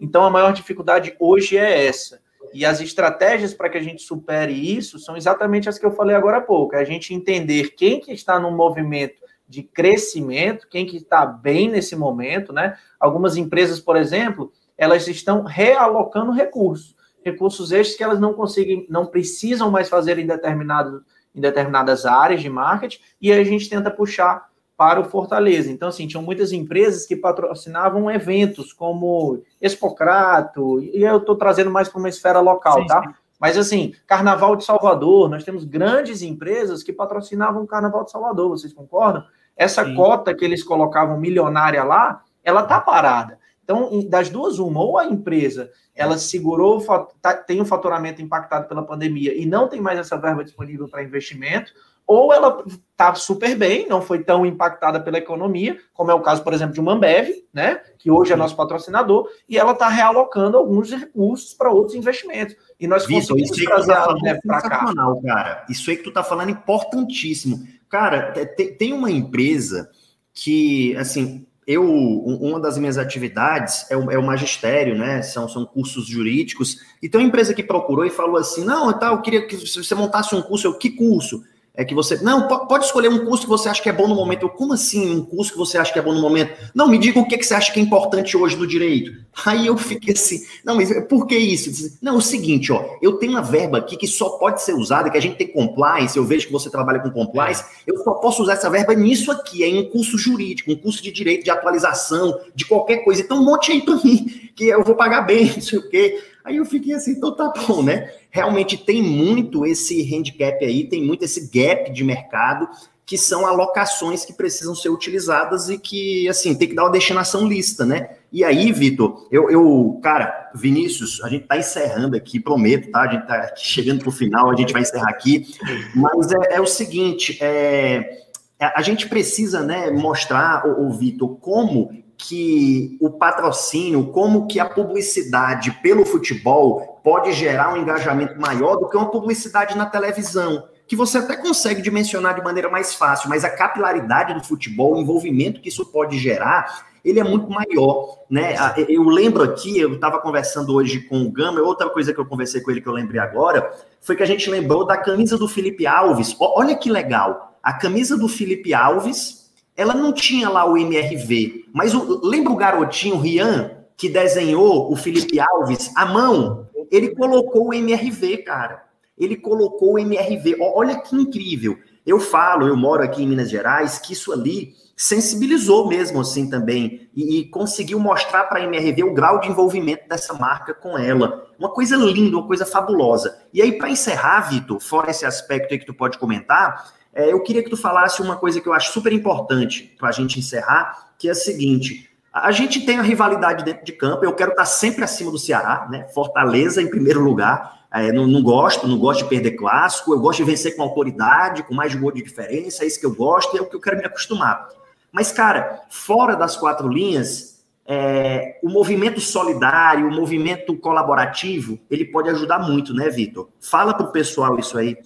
Então, a maior dificuldade hoje é essa e as estratégias para que a gente supere isso são exatamente as que eu falei agora há pouco. É a gente entender quem que está no movimento de crescimento, quem que está bem nesse momento, né? Algumas empresas, por exemplo, elas estão realocando recursos, recursos estes que elas não conseguem, não precisam mais fazer em, determinado, em determinadas áreas de marketing, e a gente tenta puxar para o Fortaleza. Então, assim, tinham muitas empresas que patrocinavam eventos como Expocrato, e eu estou trazendo mais para uma esfera local, sim, tá? Sim. Mas, assim, Carnaval de Salvador, nós temos grandes empresas que patrocinavam o Carnaval de Salvador, vocês concordam? Essa sim. cota que eles colocavam milionária lá, ela tá parada. Então, das duas, uma, ou a empresa ela segurou, tá, tem o faturamento impactado pela pandemia e não tem mais essa verba disponível para investimento, ou ela está super bem, não foi tão impactada pela economia, como é o caso, por exemplo, de uma Ambev, né, que hoje é nosso patrocinador, e ela está realocando alguns recursos para outros investimentos. E nós Vitor, conseguimos isso trazer tá a Ambev para cá. Cara. Isso aí que tu está falando é importantíssimo. Cara, tem uma empresa que, assim, eu, uma das minhas atividades é o, é o, magistério, né? São, são cursos jurídicos. E tem uma empresa que procurou e falou assim: não, tá, eu queria que você montasse um curso. Eu, que curso? É que você. Não, pode escolher um curso que você acha que é bom no momento. Eu, como assim um curso que você acha que é bom no momento? Não, me diga o que, que você acha que é importante hoje no direito. Aí eu fiquei assim, não, mas por que isso? Não, é o seguinte, ó, eu tenho uma verba aqui que só pode ser usada, que a gente tem compliance, eu vejo que você trabalha com compliance, eu só posso usar essa verba nisso aqui, é em um curso jurídico, um curso de direito, de atualização, de qualquer coisa. Então, monte aí para mim, que eu vou pagar bem, não sei o quê. Aí eu fiquei assim, então tá bom, né? Realmente tem muito esse handicap aí, tem muito esse gap de mercado, que são alocações que precisam ser utilizadas e que, assim, tem que dar uma destinação lista, né? E aí, Vitor, eu, eu, cara, Vinícius, a gente tá encerrando aqui, prometo, tá? A gente tá chegando pro final, a gente vai encerrar aqui, mas é, é o seguinte, é, a gente precisa, né, mostrar, o, Vitor, como que o patrocínio, como que a publicidade pelo futebol pode gerar um engajamento maior do que uma publicidade na televisão, que você até consegue dimensionar de maneira mais fácil, mas a capilaridade do futebol, o envolvimento que isso pode gerar, ele é muito maior, né? Eu lembro aqui, eu estava conversando hoje com o Gama, outra coisa que eu conversei com ele que eu lembrei agora, foi que a gente lembrou da camisa do Felipe Alves. Olha que legal, a camisa do Felipe Alves ela não tinha lá o MRV, mas o, lembra o garotinho Rian que desenhou o Felipe Alves à mão? Ele colocou o MRV, cara. Ele colocou o MRV. Olha que incrível. Eu falo, eu moro aqui em Minas Gerais, que isso ali sensibilizou mesmo assim também e, e conseguiu mostrar para a MRV o grau de envolvimento dessa marca com ela. Uma coisa linda, uma coisa fabulosa. E aí, para encerrar, Vitor, fora esse aspecto aí que tu pode comentar, é, eu queria que tu falasse uma coisa que eu acho super importante para a gente encerrar, que é a seguinte: A gente tem a rivalidade dentro de campo, eu quero estar sempre acima do Ceará, né? Fortaleza em primeiro lugar. É, não, não, gosto, não gosto de perder clássico, eu gosto de vencer com autoridade, com mais gol de diferença, é isso que eu gosto, é o que eu quero me acostumar. Mas, cara, fora das quatro linhas, é, o movimento solidário, o movimento colaborativo, ele pode ajudar muito, né, Vitor? Fala para o pessoal isso aí,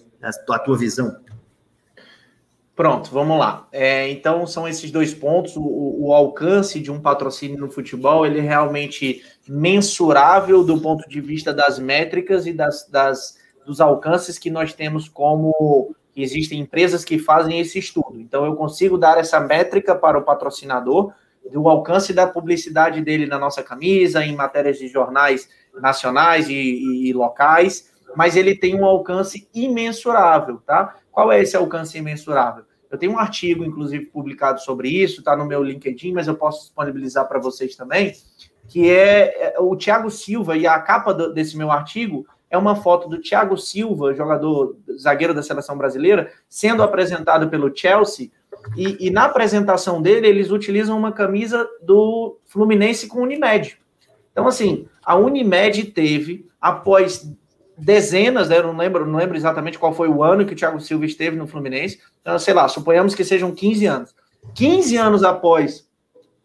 a tua visão. Pronto, vamos lá. É, então, são esses dois pontos. O, o, alcance de um patrocínio no futebol, ele é realmente mensurável do ponto de vista das métricas e das, das dos alcances que nós temos como existem empresas que fazem esse estudo. Então, eu consigo dar essa métrica para o patrocinador do alcance da publicidade dele na nossa camisa, em matérias de jornais nacionais e, e, e locais, mas ele tem um alcance imensurável, tá? Qual é esse alcance imensurável? Eu tenho um artigo, inclusive, publicado sobre isso, está no meu LinkedIn, mas eu posso disponibilizar para vocês também, que é, é o Thiago Silva, e a capa do, desse meu artigo é uma foto do Thiago Silva, jogador zagueiro da seleção brasileira, sendo apresentado pelo Chelsea, e, e na apresentação dele, eles utilizam uma camisa do Fluminense com Unimed. Então, assim, a Unimed teve, após dezenas, né, eu não lembro, não lembro exatamente qual foi o ano que o Thiago Silva esteve no Fluminense, então, sei lá, suponhamos que sejam 15 anos. 15 anos após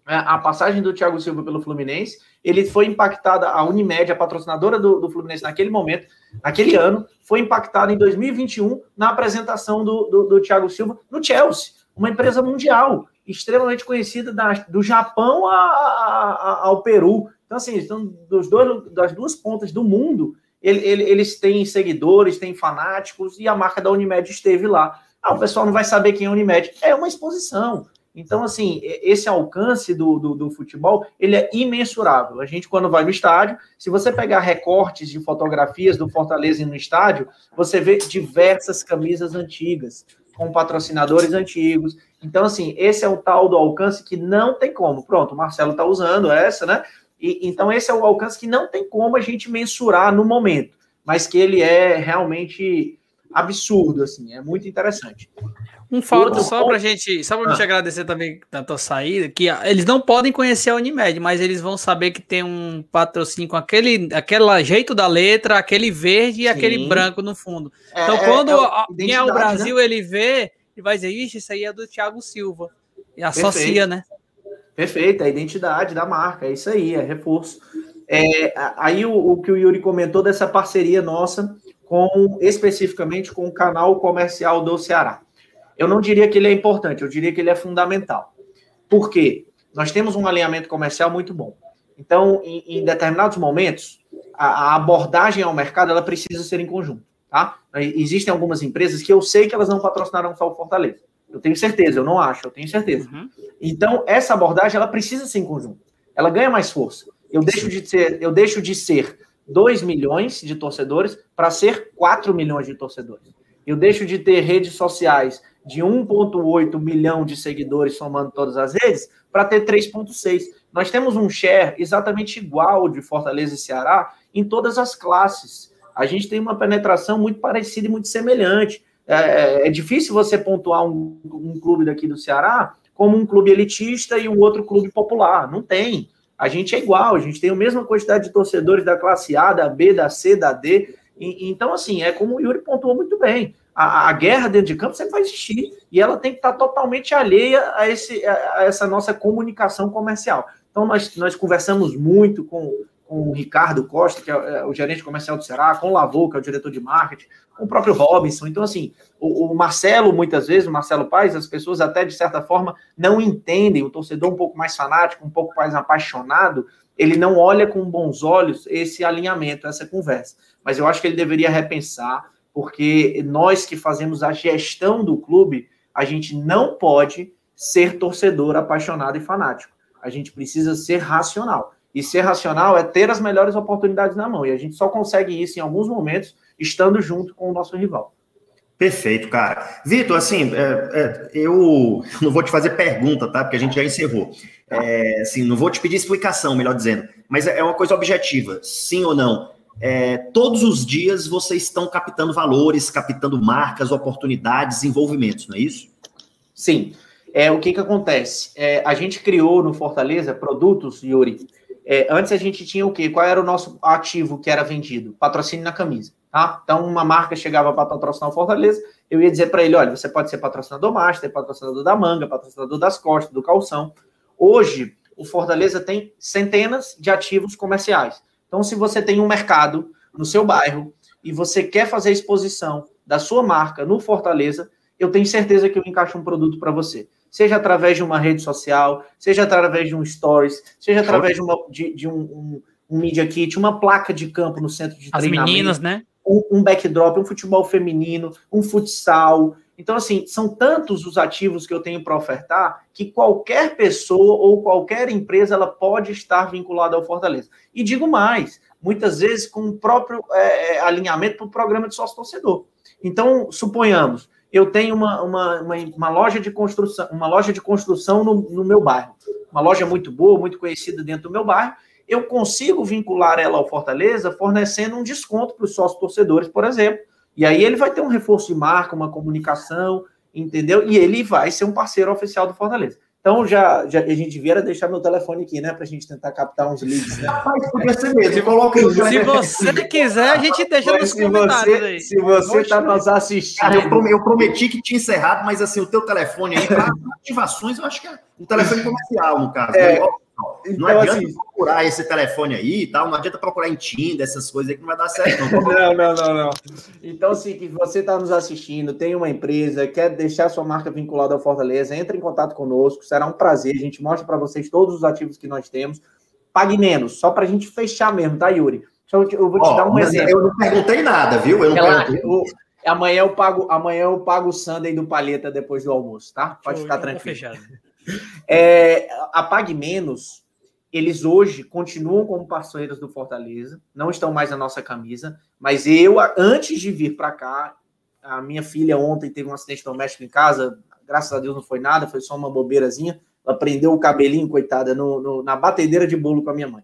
é, a passagem do Thiago Silva pelo Fluminense, ele foi impactada, a Unimed, a patrocinadora do, do Fluminense naquele momento, naquele ano, foi impactada em 2021 na apresentação do, do, do Thiago Silva no Chelsea, uma empresa mundial, extremamente conhecida da, do Japão a, a, a, ao Peru. Então, assim, estão dos dois, das duas pontas do mundo ele, ele, eles têm seguidores, têm fanáticos, e a marca da Unimed esteve lá. Ah, o pessoal não vai saber quem é a Unimed. É uma exposição. Então, assim, esse alcance do, do, do, futebol, ele é imensurável. A gente, quando vai no estádio, se você pegar recortes de fotografias do Fortaleza no estádio, você vê diversas camisas antigas, com patrocinadores antigos. Então, assim, esse é o tal do alcance que não tem como. Pronto, o Marcelo está usando essa, né? E, então, esse é o alcance que não tem como a gente mensurar no momento, mas que ele é realmente absurdo, assim, é muito interessante. Um fato só para gente, só para ah. gente agradecer também da tua saída, que eles não podem conhecer a Unimed, mas eles vão saber que tem um patrocínio com aquele, aquele jeito da letra, aquele verde e Sim. aquele branco no fundo. É, então, quando é, é quem é o Brasil, né? ele vê, ele vai dizer, ixi, isso aí é do Thiago Silva. E associa, Perfeito. né? Perfeito, é a identidade da marca, é isso aí, é reforço. É, aí o, o, que o Yuri comentou dessa parceria nossa com especificamente com o canal comercial do Ceará. Eu não diria que ele é importante, eu diria que ele é fundamental. Por quê? Nós temos um alinhamento comercial muito bom. Então, em, em determinados momentos, a, a, abordagem ao mercado ela precisa ser em conjunto. Tá? Existem algumas empresas que eu sei que elas não patrocinaram só o Fortaleza. Eu tenho certeza, eu não acho, eu tenho certeza. Uhum. Então, essa abordagem ela precisa ser em conjunto. Ela ganha mais força. Eu deixo de ser, eu deixo de ser 2 milhões de torcedores para ser 4 milhões de torcedores. Eu deixo de ter redes sociais de 1,8 milhão de seguidores somando todas as redes para ter 3,6. Nós temos um share exatamente igual de Fortaleza e Ceará em todas as classes. A gente tem uma penetração muito parecida e muito semelhante. É, é, é difícil você pontuar um, um clube daqui do Ceará como um clube elitista e um outro clube popular. Não tem. A gente é igual, a gente tem a mesma quantidade de torcedores da classe A, da B, da C, da D. E, então, assim, é como o Yuri pontuou muito bem. A, a, guerra dentro de campo sempre vai existir e ela tem que estar totalmente alheia a, esse, a, a essa nossa comunicação comercial. Então, nós, nós conversamos muito com, com o Ricardo Costa, que é, é o gerente comercial do Ceará, com o Lavô, que é o diretor de marketing, com o próprio Robinson. Então, assim, o, o, Marcelo, muitas vezes, o Marcelo Paes, as pessoas até, de certa forma, não entendem, o torcedor um pouco mais fanático, um pouco mais apaixonado, ele não olha com bons olhos esse alinhamento, essa conversa. Mas eu acho que ele deveria repensar, porque nós que fazemos a gestão do clube, a gente não pode ser torcedor apaixonado e fanático. A gente precisa ser racional. E ser racional é ter as melhores oportunidades na mão. E a gente só consegue isso em alguns momentos estando junto com o nosso rival. Perfeito, cara. Vitor, assim, é, é, eu não vou te fazer pergunta, tá? Porque a gente já encerrou. É, assim, não vou te pedir explicação, melhor dizendo, mas é uma coisa objetiva, sim ou não. É, todos os dias vocês estão captando valores, captando marcas, oportunidades, envolvimentos, não é isso? Sim. É, o que que acontece? É, a gente criou no Fortaleza produtos, Yuri. É, antes a gente tinha o quê? Qual era o nosso ativo que era vendido? Patrocínio na camisa. Tá? Então, uma marca chegava para patrocinar o Fortaleza, eu ia dizer para ele: olha, você pode ser patrocinador master, patrocinador da manga, patrocinador das costas, do calção. Hoje, o Fortaleza tem centenas de ativos comerciais. Então, se você tem um mercado no seu bairro e você quer fazer exposição da sua marca no Fortaleza, eu tenho certeza que eu encaixo um produto para você. Seja através de uma rede social, seja através de um stories, seja através de, uma, de, de um, um, um, media kit, uma placa de campo no centro de As treinamento. As meninas, né? Um, um backdrop, um futebol feminino, um futsal, então, assim, são tantos os ativos que eu tenho para ofertar que qualquer pessoa ou qualquer empresa ela pode estar vinculada ao Fortaleza. E digo mais, muitas vezes com o próprio é, é alinhamento para o programa de sócio-torcedor. Então, suponhamos, eu tenho uma, uma, uma, uma, loja de construção, uma loja de construção no, no meu bairro, uma loja muito boa, muito conhecida dentro do meu bairro, eu consigo vincular ela ao Fortaleza fornecendo um desconto para os sócios torcedores, por exemplo, e aí ele vai ter um reforço de marca, uma comunicação, entendeu? E ele vai ser um parceiro oficial do Fortaleza. Então, já, já a gente devia deixar meu telefone aqui, né? Para a gente tentar captar uns leads. Né? Rapaz, podia ser mesmo. Coloca Se você quiser, a gente deixa nos se comentários você, aí. Se você está nos assistindo. Cara, eu, prometi que tinha encerrado, mas assim, o teu telefone aí, para ativações, eu acho que é um telefone comercial, no caso. É, né? Então, não adianta assim, procurar esse telefone aí e tal, não adianta procurar em Tinder, essas coisas aí que não vai dar certo. Não, não, não, não. não. Então, assim, que você está nos assistindo, tem uma empresa, quer deixar sua marca vinculada ao Fortaleza, entre em contato conosco, será um prazer. A gente mostra para vocês todos os ativos que nós temos. Pague menos, só para a gente fechar mesmo, tá, Yuri? Eu, eu vou te oh, dar um exemplo. Eu não perguntei nada, viu? Eu não Relaxa, eu, amanhã eu pago, amanhã eu pago o Sunday do Palheta depois do almoço, tá? Pode ficar tranquilo. É, a Pague Menos, eles hoje continuam como parceiros do Fortaleza, não estão mais na nossa camisa, mas eu, antes de vir para cá, a minha filha ontem teve um acidente doméstico em casa, graças a Deus não foi nada, foi só uma bobeirazinha. Ela prendeu o cabelinho, coitada, no, no, na batedeira de bolo com a minha mãe.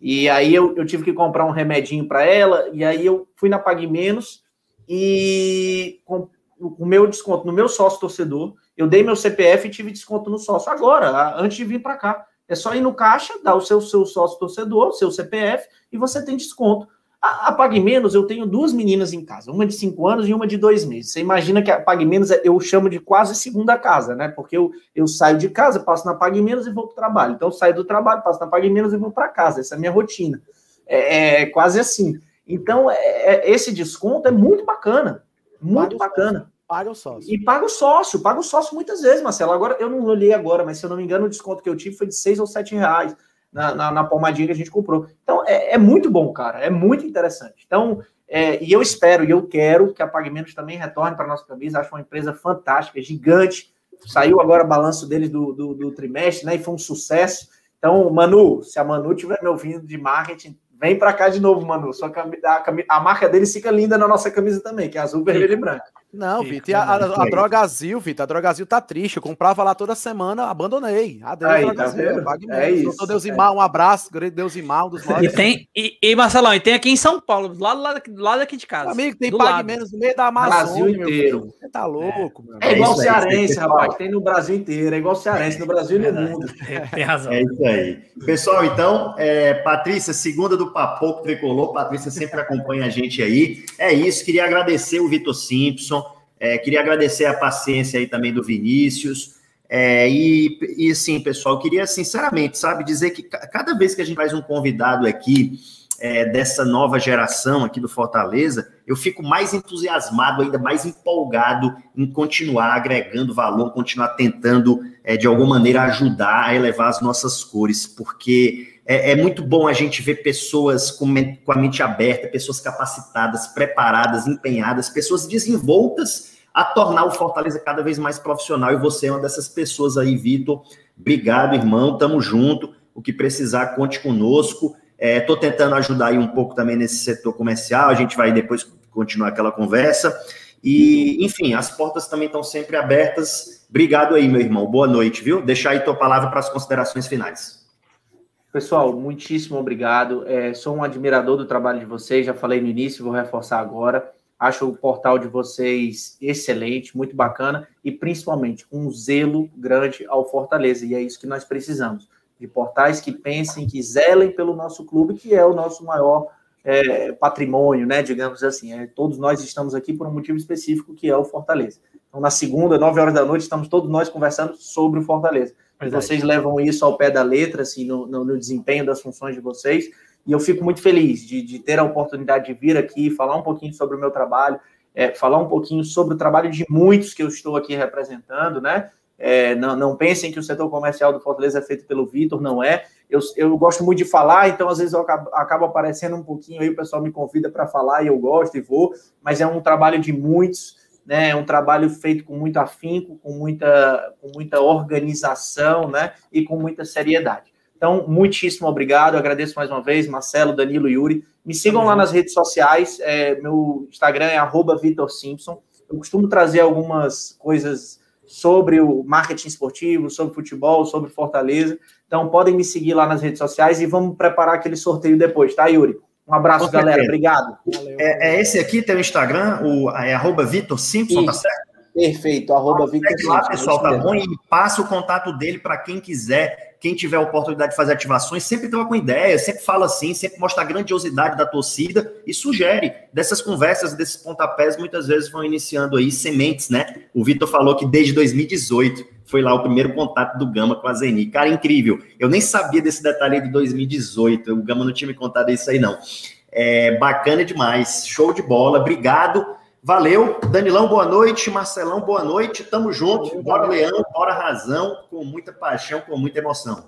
E aí eu, eu tive que comprar um remedinho para ela, e aí eu fui na Pague Menos e com o meu desconto no meu sócio torcedor, eu dei meu CPF e tive desconto no sócio agora, antes de vir para cá. É só ir no caixa, dar o seu, seu sócio torcedor, seu CPF, e você tem desconto. A, a Pague Menos, eu tenho duas meninas em casa, uma de cinco anos e uma de dois meses. Você imagina que a Pague Menos é, eu chamo de quase segunda casa, né? Porque eu, eu saio de casa, passo na Pague Menos e vou para o trabalho. Então, eu saio do trabalho, passo na Pague Menos e vou para casa. Essa é a minha rotina. É, é quase assim. Então, é, é, esse desconto é muito bacana. Muito bacana. Paga o sócio. E paga o sócio, paga o sócio muitas vezes, Marcelo. Agora, eu não olhei agora, mas se eu não me engano, o desconto que eu tive foi de seis ou sete reais na, na, na que a gente comprou. Então, é, é, muito bom, cara. É muito interessante. Então, é, e eu espero e eu quero que a Pagamentos também retorne para nossa camisa. Acho uma empresa fantástica, gigante. Saiu agora o balanço deles do, do, do trimestre, né? E foi um sucesso. Então, Manu, se a Manu estiver me ouvindo de marketing, vem para cá de novo, Manu. Sua a, a, marca deles fica linda na nossa camisa também, que é azul, vermelho e branco. Não, Vitor, a, a, a Drogazil, Vitor, a Drogazil tá triste. Eu comprava lá toda semana, abandonei. Adeus, Aí, Drogazil. Tá é isso. Deusimar, é. um abraço, Deusimar, um dos maiores. E tem, e, e, Marcelão, e tem aqui em São Paulo, lá, lá, lá daqui de casa. Amigo, tem Pague lado. Menos no meio da Amazônia. Brasil inteiro. Você tá louco, É, é igual o cearense, rapaz. Tem no Brasil inteiro. É igual o cearense, no Brasil e no mundo. Tem razão. É isso aí. Pessoal, então, é, Patrícia, segunda do Papoco Tricolor. Patrícia sempre acompanha a gente aí. É isso, queria agradecer o Vitor Simpson. É, queria agradecer a paciência aí também do Vinícius. É, e, e assim, pessoal, queria sinceramente, sabe, dizer que cada vez que a gente faz um convidado aqui é, dessa nova geração aqui do Fortaleza, eu fico mais entusiasmado, ainda mais empolgado em continuar agregando valor, continuar tentando, é, de alguma maneira, ajudar a elevar as nossas cores, porque é, é, muito bom a gente ver pessoas com, com a mente aberta, pessoas capacitadas, preparadas, empenhadas, pessoas desenvoltas a tornar o Fortaleza cada vez mais profissional. E você é uma dessas pessoas aí, Vitor. Obrigado, irmão. Tamo junto. O que precisar, conte conosco. Estou é, tentando ajudar aí um pouco também nesse setor comercial. A gente vai depois continuar aquela conversa. E, enfim, as portas também estão sempre abertas. Obrigado aí, meu irmão. Boa noite, viu? Deixar aí tua palavra para as considerações finais. Pessoal, muitíssimo obrigado. É, sou um admirador do trabalho de vocês, já falei no início, vou reforçar agora Acho o portal de vocês excelente, muito bacana e principalmente um zelo grande ao Fortaleza. E é isso que nós precisamos: de portais que pensem, que zelem pelo nosso clube, que é o nosso maior é, patrimônio, né? Digamos assim. É, todos nós estamos aqui por um motivo específico, que é o Fortaleza. Então, na segunda, nove horas da noite, estamos todos nós conversando sobre o Fortaleza. Verdade. Vocês levam isso ao pé da letra, assim, no, no, no desempenho das funções de vocês. E eu fico muito feliz de, de, ter a oportunidade de vir aqui, falar um pouquinho sobre o meu trabalho, é, falar um pouquinho sobre o trabalho de muitos que eu estou aqui representando, né? É, não, não, pensem que o setor comercial do Fortaleza é feito pelo Vitor, não é. Eu, eu gosto muito de falar, então às vezes eu acabo, acabo aparecendo um pouquinho aí, o pessoal me convida para falar e eu gosto e vou, mas é um trabalho de muitos, né? É um trabalho feito com muito afinco, com muita, com muita organização, né? E com muita seriedade. Então, muitíssimo obrigado, agradeço mais uma vez, Marcelo, Danilo, Yuri. Me sigam lá nas redes sociais, é, meu Instagram é @vitorsimpson. Eu costumo trazer algumas coisas sobre o marketing esportivo, sobre futebol, sobre Fortaleza. Então, podem me seguir lá nas redes sociais e vamos preparar aquele sorteio depois, tá, Yuri? Um abraço, galera. Obrigado. É, é, esse aqui, teu Instagram, o, é arroba Vitor Simpson, tá certo? Perfeito, arroba Vitor lá, pessoal, tá bom? E passa o contato dele para quem quiser, quem tiver a oportunidade de fazer ativações, sempre troca com ideia, sempre fala assim, sempre mostra a grandiosidade da torcida e sugere. Dessas conversas, desses pontapés, muitas vezes vão iniciando aí sementes, né? O Vitor falou que desde 2018 foi lá o primeiro contato do Gama com a Zeni. Cara, incrível. Eu nem sabia desse detalhe de 2018, o Gama não tinha me contado isso aí, não. É bacana demais, show de bola, obrigado. Valeu, Danilão, boa noite, Marcelão, boa noite, tamo junto, bora Leão, bora Razão, com muita paixão, com muita emoção.